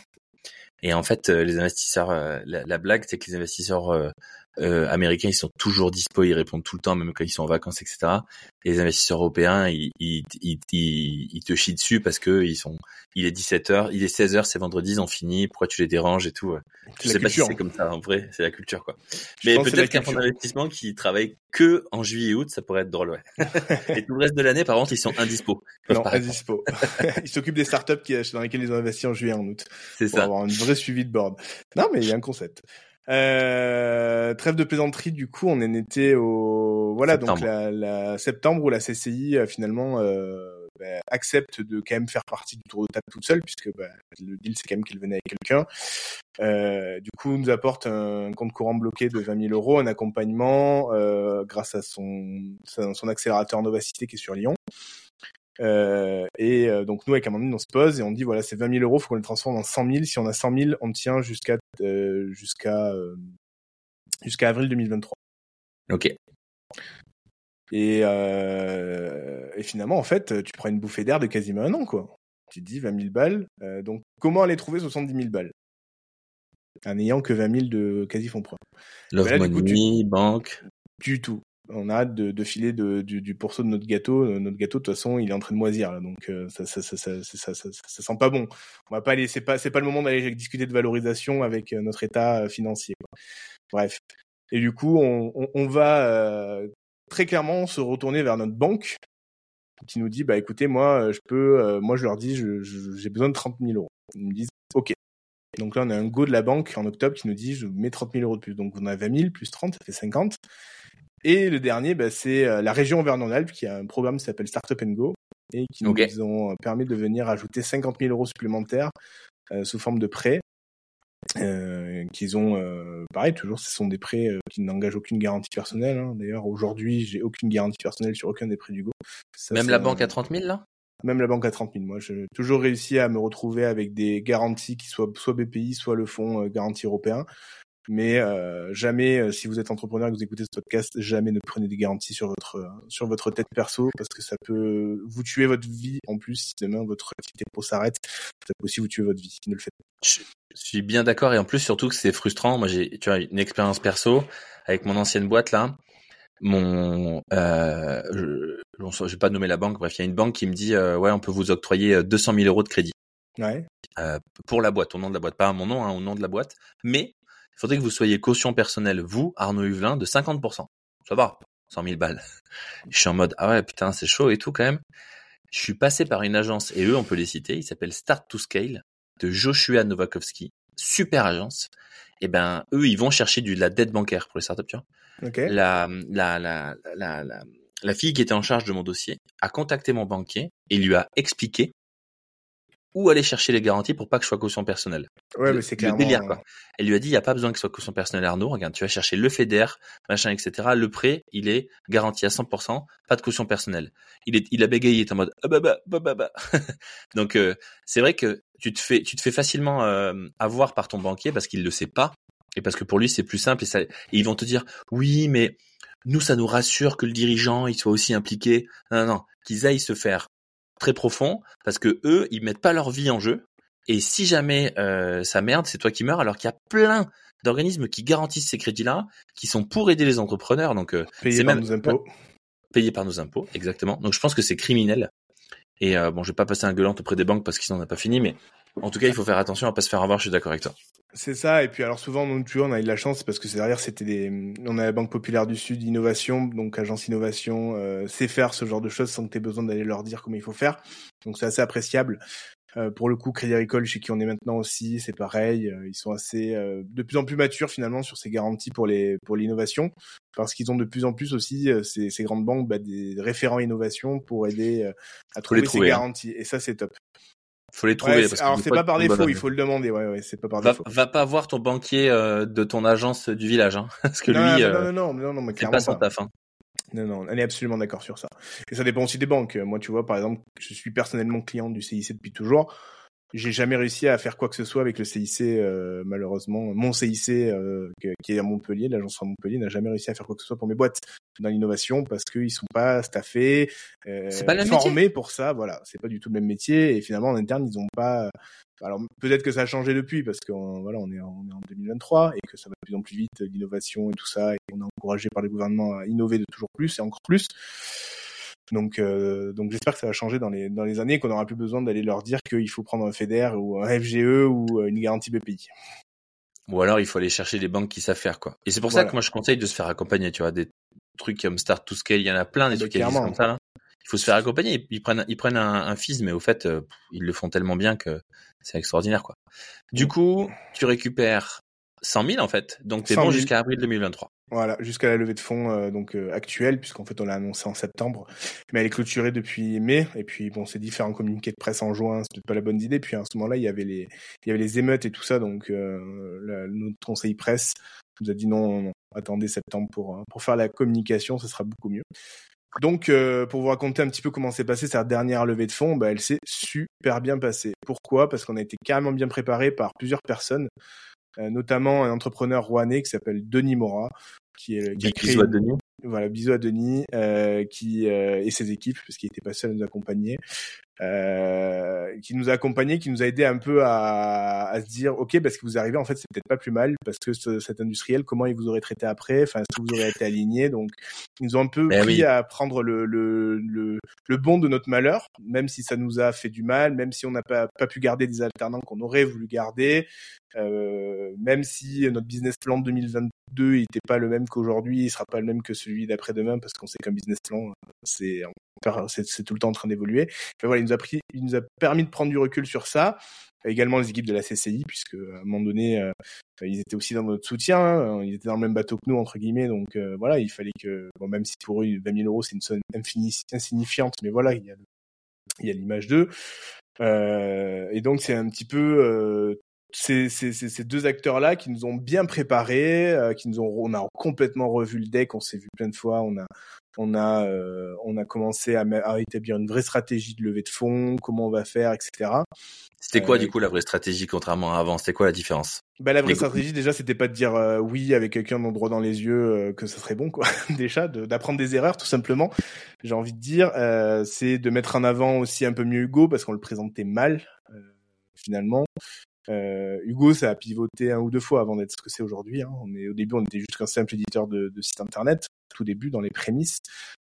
A: Et en fait, euh, les investisseurs, euh, la, blague, c'est que les investisseurs euh, euh, américains, ils sont toujours dispo, ils répondent tout le temps, même quand ils sont en vacances, etc. Et les investisseurs européens, ils, ils, ils, ils, te chient dessus parce que ils sont, il est 17h, il est 16h, c'est vendredi, ils ont fini, pourquoi tu les déranges et tout. Je sais pas si c'est comme ça, en vrai, c'est la culture, quoi. Mais peut-être qu'un fonds d'investissement qui travaille que en juillet et août, ça pourrait être drôle, ouais. et tout le reste de l'année, par contre, ils sont indispo.
B: Non, indispo. ils s'occupent des startups qui, dans lesquelles ils ont investi en juillet et en août.
A: C'est ça.
B: Pour avoir un vrai suivi de board. Non, mais il y a un concept. Euh, trêve de plaisanterie, du coup, on en était au voilà donc la, la, septembre où la CCI euh, finalement euh, bah, accepte de quand même faire partie du tour de table toute seule puisque bah, le deal c'est quand même qu'elle venait avec quelqu'un. Euh, du coup, nous apporte un compte courant bloqué de 20 000 euros, un accompagnement euh, grâce à son son accélérateur Novacité qui est sur Lyon. Euh, et euh, donc nous avec Amandine on se pose et on dit voilà c'est 20 000 euros, faut qu'on les transforme en 100 000. Si on a 100 000, on tient jusqu'à euh, jusqu'à jusqu'à avril 2023.
A: Ok.
B: Et, et finalement en fait tu prends une bouffée d'air de quasiment un an quoi. Tu te dis 20 000 balles. donc, comment aller trouver 70 000 balles? En n'ayant que 20 000 de quasi fonds propres
A: Love money, banque.
B: Du tout on a hâte de, filer du, du, pourceau de notre gâteau. Euh, notre gâteau, de toute façon, il est en train de moisir, là, donc euh, ça, ça, ça, ça, sent pas bon. On va pas aller, c'est pas, c'est pas le moment d'aller discuter de valorisation avec euh, notre état financier. Bref. Et du coup, on, va très clairement se retourner vers notre banque qui nous dit, bah écoutez, moi, je peux, moi, je leur dis, j'ai besoin de 30 000 euros. Ils me disent, ok. Donc là, on a un go de la banque en octobre qui nous dit, je mets 30 000 euros de plus. Donc on a 20 000 plus 30, ça fait 50. Et le dernier, bah, c'est euh, la région Vernon-Alpes qui a un programme qui s'appelle Startup Go et qui nous ont permis de venir ajouter 50 000 euros supplémentaires euh, sous forme de prêts. Euh, qu'ils ont, euh, pareil, toujours, ce sont des prêts qui n'engagent aucune garantie personnelle. Hein. D'ailleurs, aujourd'hui, j'ai aucune garantie personnelle sur aucun des prêts du Go.
A: Même la banque à 30 000 là?
B: Même la banque à 30 000. Moi, j'ai toujours réussi à me retrouver avec des garanties qui soient soit BPI, soit le fonds garantie européen. Mais euh, jamais, euh, si vous êtes entrepreneur et que vous écoutez ce podcast, jamais ne prenez des garanties sur votre euh, sur votre tête perso parce que ça peut vous tuer votre vie. En plus, si demain votre activité pro s'arrête, ça peut aussi vous tuer votre vie. Ne le faites pas.
A: Je suis bien d'accord et en plus surtout que c'est frustrant. Moi, j'ai tu vois une expérience perso avec mon ancienne boîte là. Mon, euh, je, je vais pas nommer la banque. Bref, il y a une banque qui me dit ouais, on peut vous octroyer 200 000 euros de crédit.
B: Ouais.
A: pour la boîte, au nom de la boîte, pas à mon nom, hein, au nom de la boîte. Mais faudrait que vous soyez caution personnelle, vous, Arnaud Huvelin, de 50%. Ça va, 100 000 balles. Je suis en mode, ah ouais, putain, c'est chaud et tout quand même. Je suis passé par une agence, et eux, on peut les citer, ils s'appellent Start to Scale, de Joshua Novakovsky. Super agence. Et eh ben, eux, ils vont chercher du, de la dette bancaire pour les startups, tu vois. La, la, la, la, la, la fille qui était en charge de mon dossier a contacté mon banquier et lui a expliqué où aller chercher les garanties pour pas que je sois caution personnelle.
B: Ouais, mais c'est clairement...
A: délire, quoi. Elle lui a dit, il n'y a pas besoin que ce soit caution personnelle Arnaud. Regarde, tu vas chercher le FEDER, machin, etc. Le prêt, il est garanti à 100%, pas de caution personnelle. Il est, il a bégayé, il est en mode, ah bah bah, bah bah bah. Donc, euh, c'est vrai que tu te fais, tu te fais facilement euh, avoir par ton banquier parce qu'il le sait pas et parce que pour lui c'est plus simple et, ça, et ils vont te dire, oui, mais nous, ça nous rassure que le dirigeant, il soit aussi impliqué. Non, non, non. qu'ils aillent se faire très profond parce que eux, ils mettent pas leur vie en jeu. Et si jamais euh, ça merde, c'est toi qui meurs. Alors qu'il y a plein d'organismes qui garantissent ces crédits-là, qui sont pour aider les entrepreneurs. Donc euh,
B: payés par nos impôts.
A: Payés par nos impôts, exactement. Donc je pense que c'est criminel. Et euh, bon, je vais pas passer un gueulant auprès des banques parce qu'ils n'en ont pas fini, mais en tout cas, il faut faire attention à pas se faire avoir. Je suis d'accord avec toi.
B: C'est ça. Et puis alors souvent, nous, tu vois, on a eu de la chance parce que derrière, c'était des, on a la Banque Populaire du Sud, Innovation, donc agence innovation, euh, sait faire ce genre de choses sans que tu aies besoin d'aller leur dire comment il faut faire. Donc c'est assez appréciable. Euh, pour le coup, Crédit Agricole, chez qui on est maintenant aussi, c'est pareil. Euh, ils sont assez, euh, de plus en plus matures finalement sur ces garanties pour les pour l'innovation, parce qu'ils ont de plus en plus aussi ces, ces grandes banques bah, des référents innovation pour aider à trouver ces hein. garanties. Et ça, c'est top.
A: Faut les trouver.
B: alors c'est pas par défaut, il faut le demander. Ouais, ouais, c'est pas par
A: va,
B: défaut.
A: Va pas voir ton banquier euh, de ton agence du village, hein, parce que
B: non,
A: lui,
B: non,
A: euh,
B: non, non, non, non,
A: c'est pas son taf. Hein.
B: Non, non, on est absolument d'accord sur ça. Et ça dépend aussi des banques. Moi, tu vois, par exemple, je suis personnellement client du CIC depuis toujours. J'ai jamais réussi à faire quoi que ce soit avec le CIC, euh, malheureusement. Mon CIC, euh, qui est à Montpellier, l'agence à Montpellier, n'a jamais réussi à faire quoi que ce soit pour mes boîtes dans l'innovation parce qu'ils sont pas staffés, euh,
A: pas
B: formés pour ça. Voilà, c'est pas du tout le même métier. Et finalement, en interne, ils ont pas. Alors peut-être que ça a changé depuis parce qu'on voilà, on est, en, on est en 2023 et que ça va de plus en plus vite l'innovation et tout ça et on est encouragé par les gouvernements à innover de toujours plus et encore plus. Donc, euh, donc j'espère que ça va changer dans les dans les années, qu'on n'aura plus besoin d'aller leur dire qu'il faut prendre un FEDER ou un FGE ou euh, une garantie BPI.
A: Ou alors il faut aller chercher des banques qui savent faire quoi. Et c'est pour ça que moi je conseille de se faire accompagner, tu vois, des trucs comme Start to Scale, il y en a plein des trucs qui comme ça. Il faut se faire accompagner. Ils prennent ils prennent un, un fils, mais au fait euh, ils le font tellement bien que c'est extraordinaire quoi. Du coup, tu récupères 100 000 en fait, donc t'es bon jusqu'à avril 2023.
B: Voilà, jusqu'à la levée de fonds euh, donc euh, actuelle, puisqu'en fait on l'a annoncé en septembre, mais elle est clôturée depuis mai. Et puis bon, c'est différents communiqués de presse en juin, c'est peut-être pas la bonne idée. Puis à ce moment-là, il y avait les, il y avait les émeutes et tout ça, donc euh, notre conseil presse nous a dit non, non, attendez septembre pour pour faire la communication, ce sera beaucoup mieux. Donc, pour vous raconter un petit peu comment s'est passée cette dernière levée de fonds, bah, elle s'est super bien passée. Pourquoi? Parce qu'on a été carrément bien préparé par plusieurs personnes. Euh, notamment un entrepreneur rouennais qui s'appelle Denis Mora, qui, est, qui a créé
A: bisous à Denis.
B: Voilà, bisous à Denis, euh, qui euh, et ses équipes, parce qu'il n'était pas seul à nous accompagner. Euh, qui nous a accompagnés, qui nous a aidé un peu à, à, se dire, ok, parce que vous arrivez, en fait, c'est peut-être pas plus mal, parce que ce, cet industriel, comment il vous aurait traité après, enfin, est-ce que vous aurez été aligné, donc ils nous ont un peu ben pris à prendre le, le, le, le, bon de notre malheur, même si ça nous a fait du mal, même si on n'a pas, pas pu garder des alternants qu'on aurait voulu garder, euh, même si notre business plan 2022 n'était pas le même qu'aujourd'hui, il sera pas le même que celui d'après-demain, parce qu'on sait qu'un business plan, c'est c'est tout le temps en train d'évoluer. voilà, il nous a pris, il nous a permis de prendre du recul sur ça. Également les équipes de la CCI, puisque à un moment donné, euh, ils étaient aussi dans notre soutien, hein. ils étaient dans le même bateau que nous entre guillemets. Donc euh, voilà, il fallait que, même si pour eux 20 000 euros c'est une somme insignifiante, mais voilà, il y a l'image d'eux. Euh, et donc c'est un petit peu ces, deux acteurs-là qui nous ont bien préparés, qui nous ont, on a complètement revu le deck, on s'est vu plein de fois, on a, on a, euh, on a commencé à, à, établir une vraie stratégie de levée de fonds, comment on va faire, etc.
A: C'était quoi euh, du coup la vraie stratégie contrairement à avant? C'était quoi la différence?
B: Bah, la vraie stratégie déjà c'était pas de dire euh, oui avec quelqu'un droit dans les yeux que ça serait bon quoi. déjà d'apprendre des erreurs tout simplement. J'ai envie de dire c'est de mettre en avant aussi un peu mieux Hugo parce qu'on le présentait mal finalement. Euh, Hugo, ça a pivoté un ou deux fois avant d'être ce que c'est aujourd'hui. Hein. On est au début, on était juste un simple éditeur de, de site internet, tout début dans les prémices.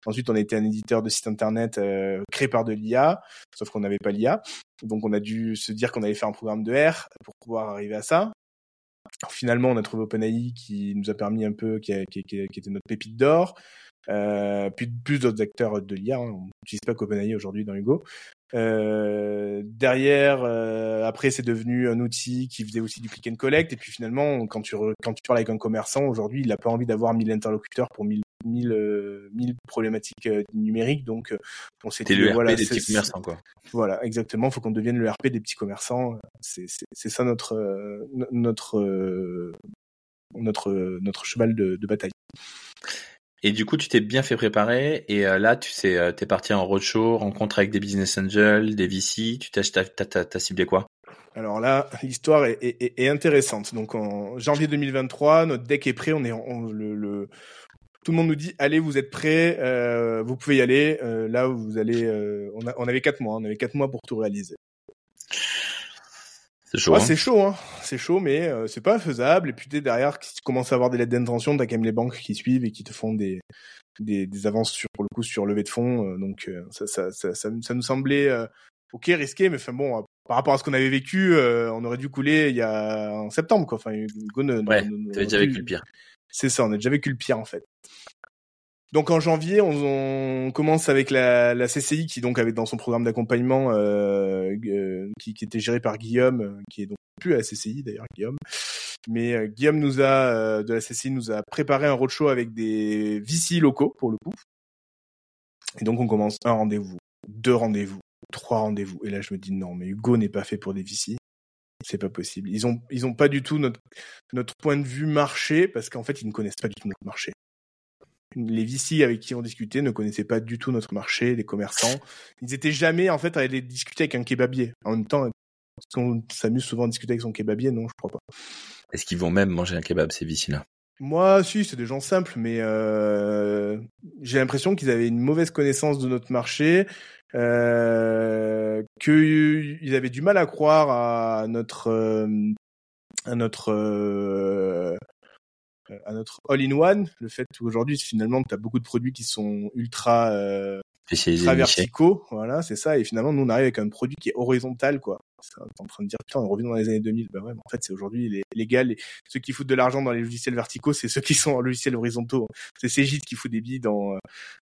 B: Ensuite, on été un éditeur de site internet euh, créé par de l'IA, sauf qu'on n'avait pas l'IA. Donc, on a dû se dire qu'on allait faire un programme de R pour pouvoir arriver à ça. Alors, finalement, on a trouvé OpenAI qui nous a permis un peu, qui, qui, qui était notre pépite d'or. Euh, puis plus d'autres acteurs de l'IA. Hein. On n'utilise pas qu'OpenAI aujourd'hui dans Hugo. Euh, derrière, euh, après, c'est devenu un outil qui faisait aussi du click and collect. Et puis finalement, quand tu quand tu parles avec un commerçant aujourd'hui, il n'a pas envie d'avoir 1000 interlocuteurs pour 1000 1000, euh, problématiques euh, numériques. Donc,
A: on s'est dit, le voilà, des petits commerçants, quoi.
B: Voilà, exactement. Il faut qu'on devienne le RP des petits commerçants. C'est ça notre notre notre notre cheval de, de bataille.
A: Et du coup, tu t'es bien fait préparer. Et euh, là, tu sais, euh, t'es parti en roadshow, rencontre avec des business angels, des VC. Tu t'as ciblé quoi?
B: Alors là, l'histoire est, est, intéressante. Donc en janvier 2023, notre deck est prêt. On est le, le, tout le monde nous dit allez, vous êtes prêts, euh, vous pouvez y aller. Euh, là, vous allez. On, a, on avait quatre mois. On avait quatre mois pour tout réaliser.
A: C'est chaud.
B: Hein. c'est chaud, hein. C'est chaud, mais euh, c'est pas faisable. Et puis derrière, si tu commences à avoir des lettres d'intention, t'as quand même les banques qui suivent et qui te font des des, des avances sur pour le coup sur levée de fonds. Euh, donc euh, ça, ça, ça, ça, nous semblait ok risqué, mais enfin bon, par rapport à ce qu'on avait vécu, on aurait dû couler il y a en septembre quoi. Enfin,
A: Hugo ouais, t'avais déjà vécu le pire.
B: C'est ça, on a déjà vécu le pire en fait. Donc en janvier, on, commence avec la, CCI qui donc avait dans son programme d'accompagnement euh, euh, qui, était géré par Guillaume, euh, qui est donc plus à la CCI d'ailleurs Guillaume. Mais euh, Guillaume nous a de la CCI nous a préparé un roadshow avec des VC locaux pour le coup. Et donc on commence un rendez-vous, deux rendez-vous, trois rendez-vous. Et là je me dis non mais Hugo n'est pas fait pour des VC. C'est pas possible. Ils ont ils ont pas du tout notre notre point de vue marché parce qu'en fait ils ne connaissent pas du tout notre marché les VC avec qui on discutait ne connaissaient pas du tout notre marché, les commerçants. Ils étaient jamais en fait à aller discuter avec un kebabier. En même temps, on s'amuse souvent à discuter avec son kebabier, non, je crois pas.
A: Est-ce qu'ils vont même manger un kebab ces VC-là
B: Moi, si, c'est des gens simples, mais euh, j'ai l'impression qu'ils avaient une mauvaise connaissance de notre marché, euh, qu'ils avaient du mal à croire à notre euh, à notre à notre all-in-one, le fait qu'aujourd'hui finalement tu as beaucoup de produits qui sont ultra euh, ultra verticaux, voilà, c'est ça et finalement nous on arrive avec un produit qui est horizontal quoi. T'es en train de dire putain on revient dans les années 2000, bah ouais, mais en fait c'est aujourd'hui les légal ceux qui foutent de l'argent dans les logiciels verticaux, c'est ceux qui sont en logiciels horizontaux. C'est Cegid qui fout des billes dans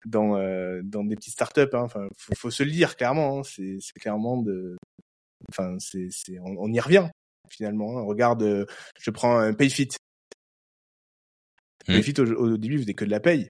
B: dans euh, dans des petites startups hein. enfin faut, faut se le dire clairement, hein. c'est c'est clairement de enfin c'est c'est on, on, y revient finalement. Hein. Regarde, je prends un Payfit. Mmh. au, au, début, faisait que de la paye.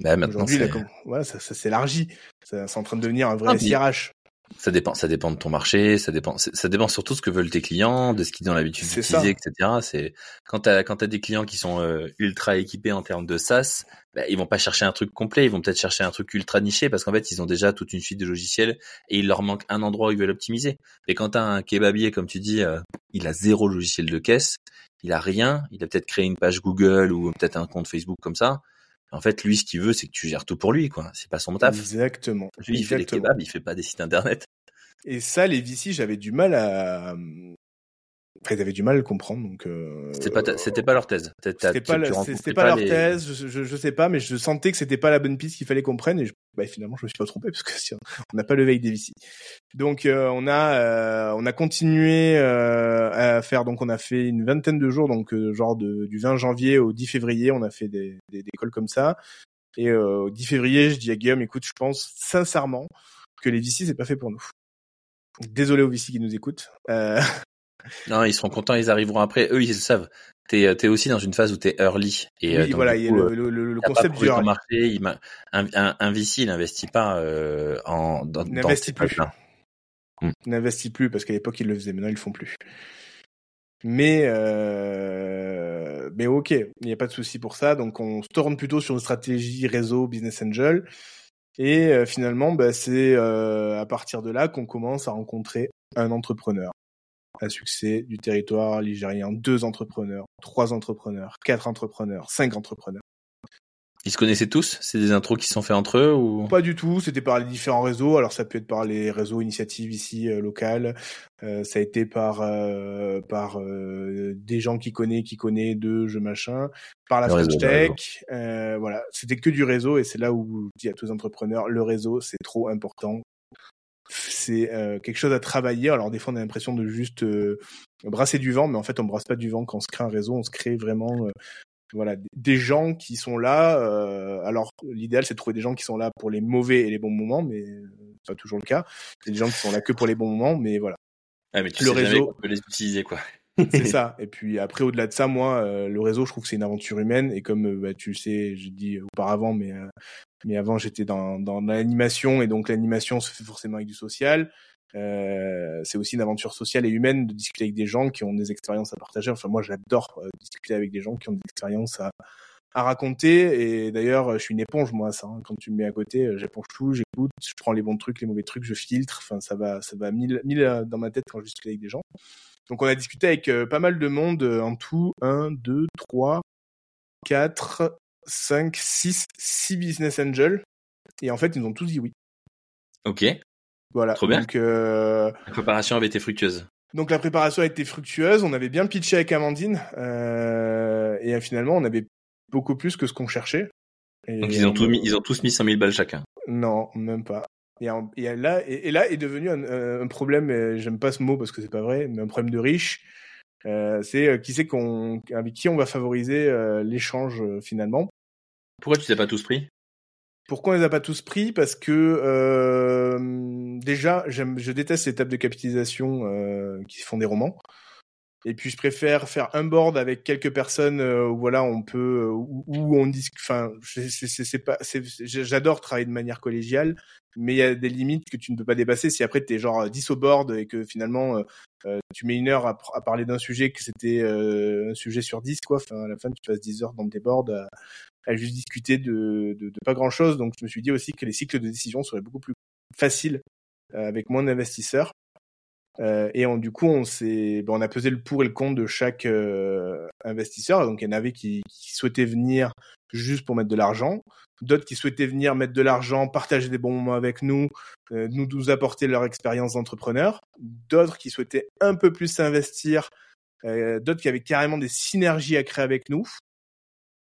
A: Bah, maintenant, Aujourd'hui,
B: voilà, ça, ça s'élargit. C'est en train de devenir un vrai SIRH.
A: Ça dépend, ça dépend de ton marché, ça dépend, ça dépend surtout de ce que veulent tes clients, de ce qu'ils ont l'habitude d'utiliser, etc. C'est quand t'as quand t'as des clients qui sont euh, ultra équipés en termes de SaaS, bah, ils vont pas chercher un truc complet, ils vont peut-être chercher un truc ultra niché parce qu'en fait ils ont déjà toute une suite de logiciels et il leur manque un endroit où ils veulent optimiser. Et quand t'as un kebabier comme tu dis, euh, il a zéro logiciel de caisse, il a rien, il a peut-être créé une page Google ou peut-être un compte Facebook comme ça. En fait, lui, ce qu'il veut, c'est que tu gères tout pour lui, quoi. C'est pas son taf.
B: Exactement.
A: Lui, il fait les kebabs, il fait pas des sites internet.
B: Et ça, les VC, j'avais du mal à, Enfin, ils avaient du mal à le comprendre, donc.
A: Euh... C'était pas, c'était pas leur thèse.
B: C'était pas, c'était pas, leur thèse. Je, je, je, sais pas, mais je sentais que c'était pas la bonne piste qu'il fallait qu'on prenne. Et je... bah, finalement, je me suis pas trompé parce que si on n'a pas le veille des VC. Donc, euh, on a, euh, on a continué euh, à faire. Donc, on a fait une vingtaine de jours, donc euh, genre de, du 20 janvier au 10 février, on a fait des, des, des calls comme ça. Et euh, au 10 février, je dis à Guillaume, écoute, je pense sincèrement que les VC c'est pas fait pour nous. Désolé aux VC qui nous écoutent. Euh,
A: non, ils seront contents, ils arriveront après. Eux, ils le savent. T'es es aussi dans une phase où t'es early.
B: Et oui, voilà, il y a le, le, le, concept du early.
A: Marché, il un, un, un, VC, il n'investit pas euh, en dans,
B: n'investit plus. Hmm. N'investit plus parce qu'à l'époque ils le faisaient, maintenant ils le font plus. Mais euh, mais ok, il n'y a pas de souci pour ça. Donc on se tourne plutôt sur une stratégie réseau business angel. Et euh, finalement, bah, c'est euh, à partir de là qu'on commence à rencontrer un entrepreneur à succès du territoire ligérien, deux entrepreneurs, trois entrepreneurs, quatre entrepreneurs, cinq entrepreneurs.
A: Ils se connaissaient tous? C'est des intros qui se sont faits entre eux ou?
B: Pas du tout. C'était par les différents réseaux. Alors ça peut être par les réseaux initiatives ici euh, locales. Euh, ça a été par euh, par euh, des gens qui connaissent, qui connaissent de jeux machin, par la French Tech. Euh, voilà, c'était que du réseau et c'est là où je dis à tous les entrepreneurs, le réseau c'est trop important c'est euh, quelque chose à travailler. Alors des fois on a l'impression de juste euh, brasser du vent, mais en fait on brasse pas du vent quand on se crée un réseau, on se crée vraiment euh, voilà des gens qui sont là. alors l'idéal c'est de trouver des gens qui sont là pour les mauvais et les bons moments, mais c'est pas toujours le cas. Des gens qui sont là que pour les bons moments, mais voilà.
A: Ah, mais tu le réseau, peut les utiliser quoi.
B: C'est ça. Et puis après, au-delà de ça, moi, le réseau, je trouve que c'est une aventure humaine. Et comme bah, tu le sais, j'ai dit auparavant, mais mais avant j'étais dans, dans l'animation et donc l'animation se fait forcément avec du social. Euh, c'est aussi une aventure sociale et humaine de discuter avec des gens qui ont des expériences à partager. Enfin moi j'adore euh, discuter avec des gens qui ont des expériences à, à raconter et d'ailleurs je suis une éponge moi ça. Hein. Quand tu me mets à côté, euh, j'éponge tout, j'écoute, je prends les bons trucs, les mauvais trucs, je filtre. Enfin ça va ça va mille, mille euh, dans ma tête quand je discute avec des gens. Donc on a discuté avec pas mal de monde en tout, un, deux, trois, quatre, 5, 6, 6 business angels. Et en fait, ils ont tous dit oui.
A: Ok.
B: Voilà.
A: Trop bien.
B: Donc, euh...
A: La préparation avait été fructueuse.
B: Donc la préparation a été fructueuse. On avait bien pitché avec Amandine. Euh... Et finalement, on avait beaucoup plus que ce qu'on cherchait.
A: Et Donc ils ont, mis, ils ont tous mis 100 000 balles chacun.
B: Non, même pas. Et, et là, et, là est devenu un, un problème, j'aime pas ce mot parce que c'est pas vrai, mais un problème de riche. Euh, c'est euh, qui c'est qu'on avec qui on va favoriser euh, l'échange finalement.
A: Pourquoi tu t'es pas tous pris?
B: Pourquoi on les a pas tous pris? Parce que euh, déjà, j'aime, je déteste les tables de capitalisation qui font des romans. Et puis je préfère faire un board avec quelques personnes où voilà on peut où, on dit enfin c'est pas j'adore travailler de manière collégiale mais il y a des limites que tu ne peux pas dépasser si après tu es genre 10 au board et que finalement euh, tu mets une heure à, parler d'un sujet que c'était euh, un sujet sur 10 quoi enfin à la fin tu passes 10 heures dans tes boards à, à juste discuter de, de, de, pas grand chose donc je me suis dit aussi que les cycles de décision seraient beaucoup plus faciles euh, avec moins d'investisseurs euh, et on, du coup, on s'est, ben, on a pesé le pour et le contre de chaque euh, investisseur. Donc, il y en avait qui, qui, souhaitaient venir juste pour mettre de l'argent, d'autres qui souhaitaient venir mettre de l'argent, partager des bons moments avec nous, euh, nous nous apporter leur expérience d'entrepreneur, d'autres qui souhaitaient un peu plus s'investir, euh, d'autres qui avaient carrément des synergies à créer avec nous.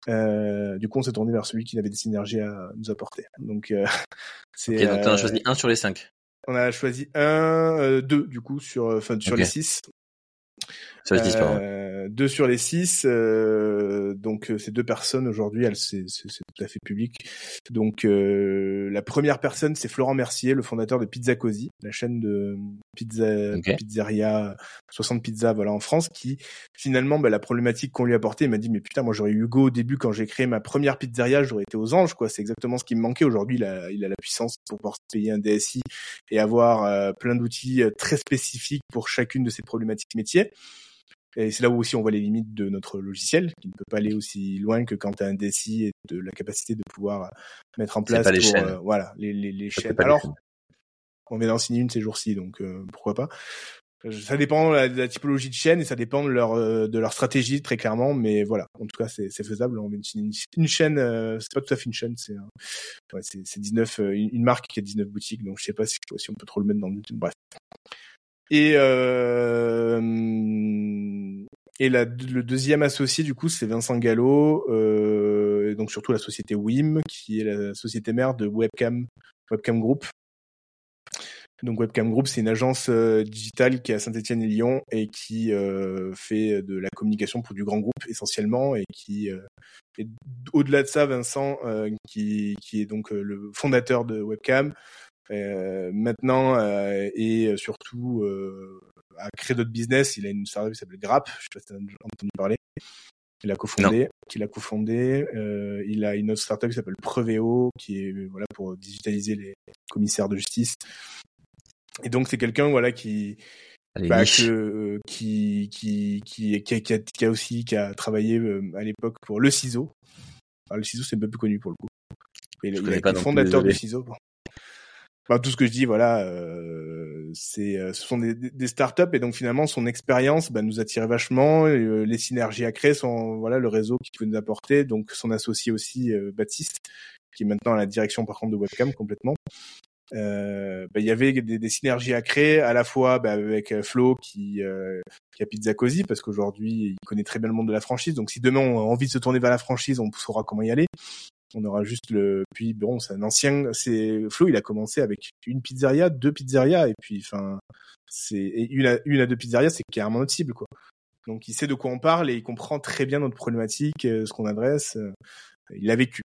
B: du coup, on s'est tourné vers celui qui avait des synergies à nous apporter. Donc,
A: c'est. Okay, donc, tu as choisi un sur les cinq.
B: On a choisi un, euh, deux du coup sur, enfin sur les six.
A: Six, euh,
B: deux sur les six. Euh, donc ces deux personnes aujourd'hui, elles c'est tout à fait public. Donc la première personne, c'est Florent Mercier, le fondateur de Pizza Cozy, la chaîne de pizza pizzeria 60 pizzas voilà en France, qui finalement bah, la problématique qu'on lui a apportée, il m'a dit mais putain moi j'aurais eu Hugo au début quand j'ai créé ma première pizzeria, j'aurais été aux anges quoi. C'est exactement ce qui me manquait. Aujourd'hui, il a, il a la puissance pour pouvoir se payer un DSI et avoir euh, plein d'outils euh, très spécifiques pour chacune de ces problématiques métiers. Et c'est là où aussi on voit les limites de notre logiciel, qui ne peut pas aller aussi loin que quand tu as un DSI et de la capacité de pouvoir euh, mettre en place
A: pour,
B: euh, voilà les, les, les chaînes. Alors, on vient d'en signer une ces jours-ci, donc euh, pourquoi pas. Ça dépend de la, typologie de chaîne et ça dépend de leur de leur stratégie très clairement, mais voilà. En tout cas, c'est faisable. On une, une, une chaîne, c'est pas tout à fait une chaîne, c'est ouais, c'est 19 une, marque qui a 19 boutiques, donc je sais pas si, si on peut trop le mettre dans le bref. Et euh, et la, le deuxième associé, du coup, c'est Vincent Gallo, euh, donc surtout la société WIM, qui est la société mère de Webcam, Webcam Group. Donc Webcam Group, c'est une agence euh, digitale qui est à Saint-Etienne et Lyon et qui euh, fait de la communication pour du grand groupe essentiellement et qui euh, au-delà de ça, Vincent, euh, qui, qui est donc le fondateur de Webcam, maintenant et surtout a créé d'autres business. Il a une startup qui s'appelle Grap. Je sais pas si tu as entendu parler. Il a cofondé, qu'il a cofondé. Euh, il a une autre startup qui s'appelle Preveo, qui est voilà pour digitaliser les commissaires de justice. Et donc c'est quelqu'un voilà qui bah, que, qui, qui, qui, qui, a, qui, a, aussi qui a travaillé euh, à l'époque pour le ciseau. le ciseau c'est un peu plus connu pour le coup. il, il est le fondateur du ciseau tout ce que je dis, voilà, euh, c'est, euh, ce sont des, des startups et donc finalement son expérience bah, nous attire vachement. Euh, les synergies à créer sont voilà le réseau qui peut nous apporter. Donc son associé aussi Baptiste, qui est maintenant à la direction par contre de Webcam complètement. bah, il y avait des, des, synergies à créer à la fois bah, avec Flo qui, qui a Pizza Cozy parce qu'aujourd'hui il connaît très bien le monde de la franchise donc si demain on a envie de se tourner vers la franchise on saura comment y aller on aura juste le. Puis bon, c'est un ancien. C'est Flo, il a commencé avec une pizzeria, deux pizzerias, et puis enfin, c'est une à, une à deux pizzerias, c'est carrément notre cible, quoi. Donc il sait de quoi on parle et il comprend très bien notre problématique, euh, ce qu'on adresse. Euh, il a vécu.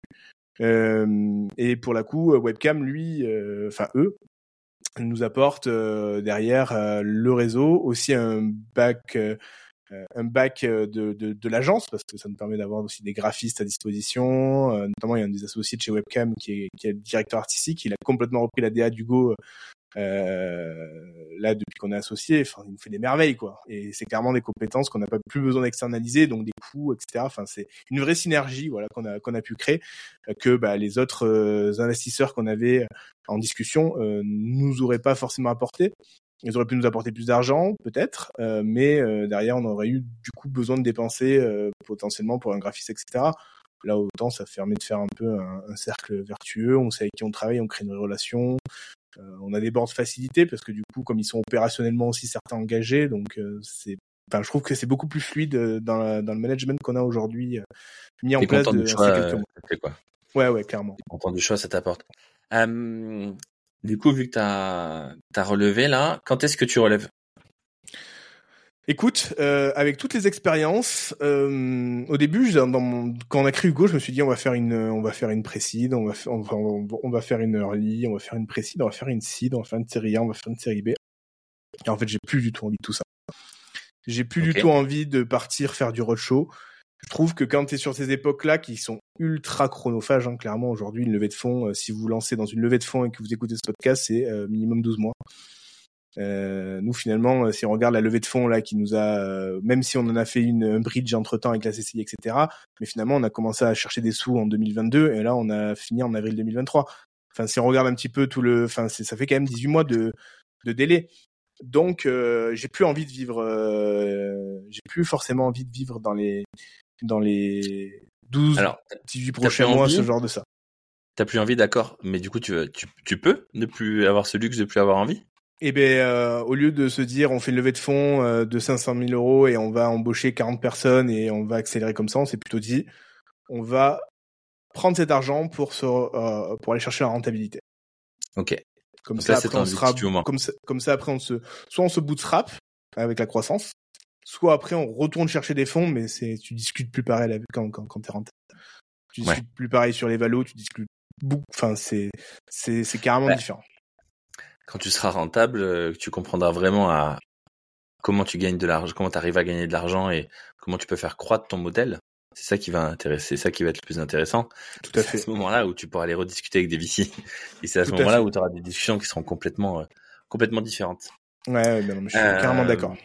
B: Euh, et pour la coup, Webcam, lui, enfin eux, nous apportent derrière le réseau aussi un bac un bac euh, de, de, de l'agence parce que ça nous permet d'avoir aussi des graphistes à disposition. Euh, notamment, il y a un des associés de chez Webcam qui est, qui est le directeur artistique. Il a complètement repris la DA d'Hugo euh, là depuis qu'on est associé. Enfin, il nous fait des merveilles quoi. Et c'est clairement des compétences qu'on n'a pas plus besoin d'externaliser, donc des coûts, etc. Enfin, c'est une vraie synergie voilà qu'on a qu'on a pu créer que bah, les autres investisseurs qu'on avait en discussion euh, nous auraient pas forcément apporté. Ils auraient pu nous apporter plus d'argent, peut-être, euh, mais euh, derrière, on aurait eu du coup besoin de dépenser euh, potentiellement pour un graphiste, etc. Là, autant, ça permet de faire un peu un, cercle vertueux. On sait avec qui on travaille, on crée une relation. on a des boards facilités parce que du coup, comme ils sont opérationnellement aussi certains engagés, donc c'est Enfin, je trouve que c'est beaucoup plus fluide dans, dans le management qu'on a aujourd'hui mis en place de,
A: choix, quoi?
B: Ouais, ouais, clairement.
A: Content du choix, ça t'apporte. Du coup, vu que tu as, relevé là, quand est-ce que tu relèves?
B: Écoute, euh, avec toutes les expériences, euh, au début, dans mon, quand on a créé Hugo, je me suis dit on va faire une, on va faire une précide, on va, faire, on, va, on va faire une early, on va faire une précide, on va faire une seed, on va faire une série A, on va faire une série B. Et en fait, j'ai plus du tout envie de tout ça. J'ai plus du tout envie de partir faire du roadshow je trouve que quand tu es sur ces époques-là qui sont ultra chronophages, hein, clairement aujourd'hui une levée de fonds, euh, si vous vous lancez dans une levée de fonds et que vous écoutez ce podcast, c'est euh, minimum 12 mois. Euh, nous finalement, si on regarde la levée de fonds là qui nous a, même si on en a fait une un bridge entre temps avec la CCI, etc. Mais finalement, on a commencé à chercher des sous en 2022 et là, on a fini en avril 2023. Enfin, si on regarde un petit peu tout le, enfin, ça fait quand même 18 mois de, de délai. Donc, j'ai plus envie de vivre, j'ai plus forcément envie de vivre dans les dans les 12, Alors, 18 prochains mois, ce genre de ça.
A: T'as plus envie, d'accord, mais du coup, tu, tu, tu peux ne plus avoir ce luxe de plus avoir envie?
B: Eh ben, euh, au lieu de se dire on fait une levée de fonds euh, de 500 000 euros et on va embaucher 40 personnes et on va accélérer comme ça, on s'est plutôt dit on va prendre cet argent pour se, euh, pour aller chercher la rentabilité.
A: Ok.
B: Comme ça, après, on sera, comme ça, comme ça après on se, soit on se bootstrap avec la croissance, soit après on retourne chercher des fonds, mais c'est tu discutes plus pareil quand quand, quand t'es rentable. Tu discutes plus pareil sur les valos, tu discutes beaucoup. Enfin, c'est c'est c'est carrément différent.
A: Quand tu seras rentable, euh, tu comprendras vraiment à comment tu gagnes de l'argent, comment tu arrives à gagner de l'argent et comment tu peux faire croître ton modèle. C'est ça qui va intéresser, c'est ça qui va être le plus intéressant.
B: Tout à fait.
A: C'est à ce moment-là où tu pourras aller rediscuter avec des VC. Et c'est à ce moment-là où tu auras des discussions qui seront complètement, euh, complètement différentes.
B: Ouais, je suis carrément euh, d'accord.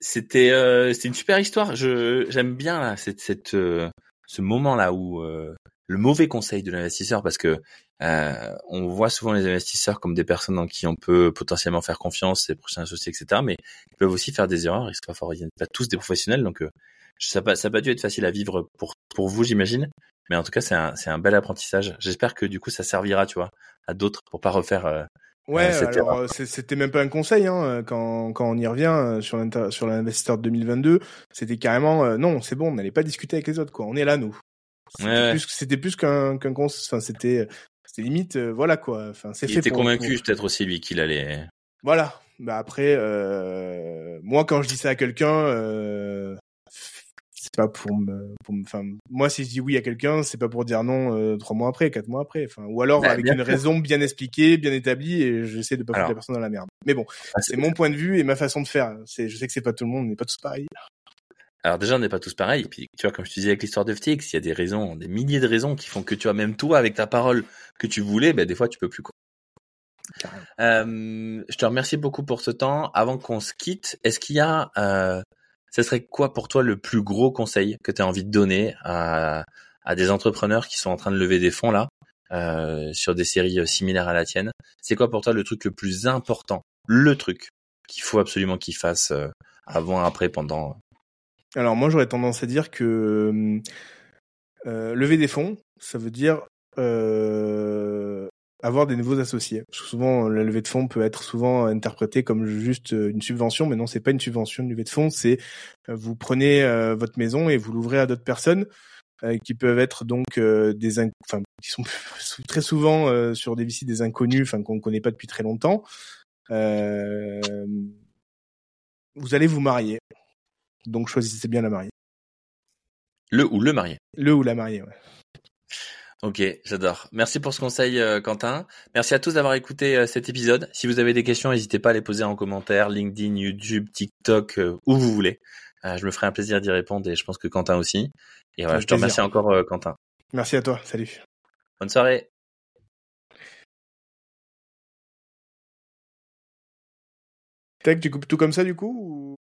A: C'était euh, une super histoire. Je j'aime bien là, cette, cette euh, ce moment là où euh, le mauvais conseil de l'investisseur parce que euh, on voit souvent les investisseurs comme des personnes en qui on peut potentiellement faire confiance, les prochains associés, etc. Mais ils peuvent aussi faire des erreurs. Ils sont pas, pas tous des professionnels, donc euh, ça n'a pas, pas dû être facile à vivre pour pour vous, j'imagine. Mais en tout cas, c'est un c'est un bel apprentissage. J'espère que du coup, ça servira, tu vois, à d'autres pour pas refaire. Euh,
B: ouais, alors c'était même pas un conseil hein, quand quand on y revient sur sur l'investisseur de 2022, c'était carrément non, c'est bon, on n'allait pas discuter avec les autres quoi. On est là nous. C'était plus, qu'un qu'un enfin c'était limite euh, voilà quoi. Enfin c'est
A: Il était convaincu peut-être aussi lui qu'il allait.
B: Voilà. Bah après euh, moi quand je dis ça à quelqu'un euh, c'est pas pour me, pour enfin moi si je dis oui à quelqu'un c'est pas pour dire non euh, trois mois après quatre mois après enfin ou alors bah, avec une raison bien expliquée bien établie et j'essaie de pas foutre la personne dans la merde mais bon ah, c'est mon point de vue et ma façon de faire c'est je sais que c'est pas tout le monde on n'est pas tous pareils
A: alors déjà, on n'est pas tous pareils. Et puis, tu vois, comme je te disais avec l'histoire de FTX, il y a des raisons, des milliers de raisons qui font que tu vois, même toi, avec ta parole que tu voulais, ben, des fois, tu peux plus. Quoi. Euh, je te remercie beaucoup pour ce temps. Avant qu'on se quitte, est-ce qu'il y a, euh, ce serait quoi pour toi le plus gros conseil que tu as envie de donner à, à des entrepreneurs qui sont en train de lever des fonds là, euh, sur des séries euh, similaires à la tienne? C'est quoi pour toi le truc le plus important, le truc qu'il faut absolument qu'ils fassent euh, avant, après, pendant?
B: Alors moi j'aurais tendance à dire que euh, lever des fonds, ça veut dire euh, avoir des nouveaux associés. Parce que souvent la levée de fonds peut être souvent interprétée comme juste une subvention, mais non c'est pas une subvention, une levée de fonds, c'est euh, vous prenez euh, votre maison et vous l'ouvrez à d'autres personnes euh, qui peuvent être donc des enfin qui sont très souvent sur des visites des inconnus, enfin qu'on ne connaît pas depuis très longtemps. vous allez vous marier. Donc choisissez bien la mariée.
A: Le ou le marié.
B: Le ou la mariée, ouais.
A: Ok, j'adore. Merci pour ce conseil, euh, Quentin. Merci à tous d'avoir écouté euh, cet épisode. Si vous avez des questions, n'hésitez pas à les poser en commentaire, LinkedIn, YouTube, TikTok, euh, où vous voulez. je me ferai un plaisir d'y répondre et je pense que Quentin aussi. Et voilà, je te remercie encore, Quentin.
B: Merci à toi. Salut.
A: Bonne soirée.
B: Tac, tu coupes tout comme ça du coup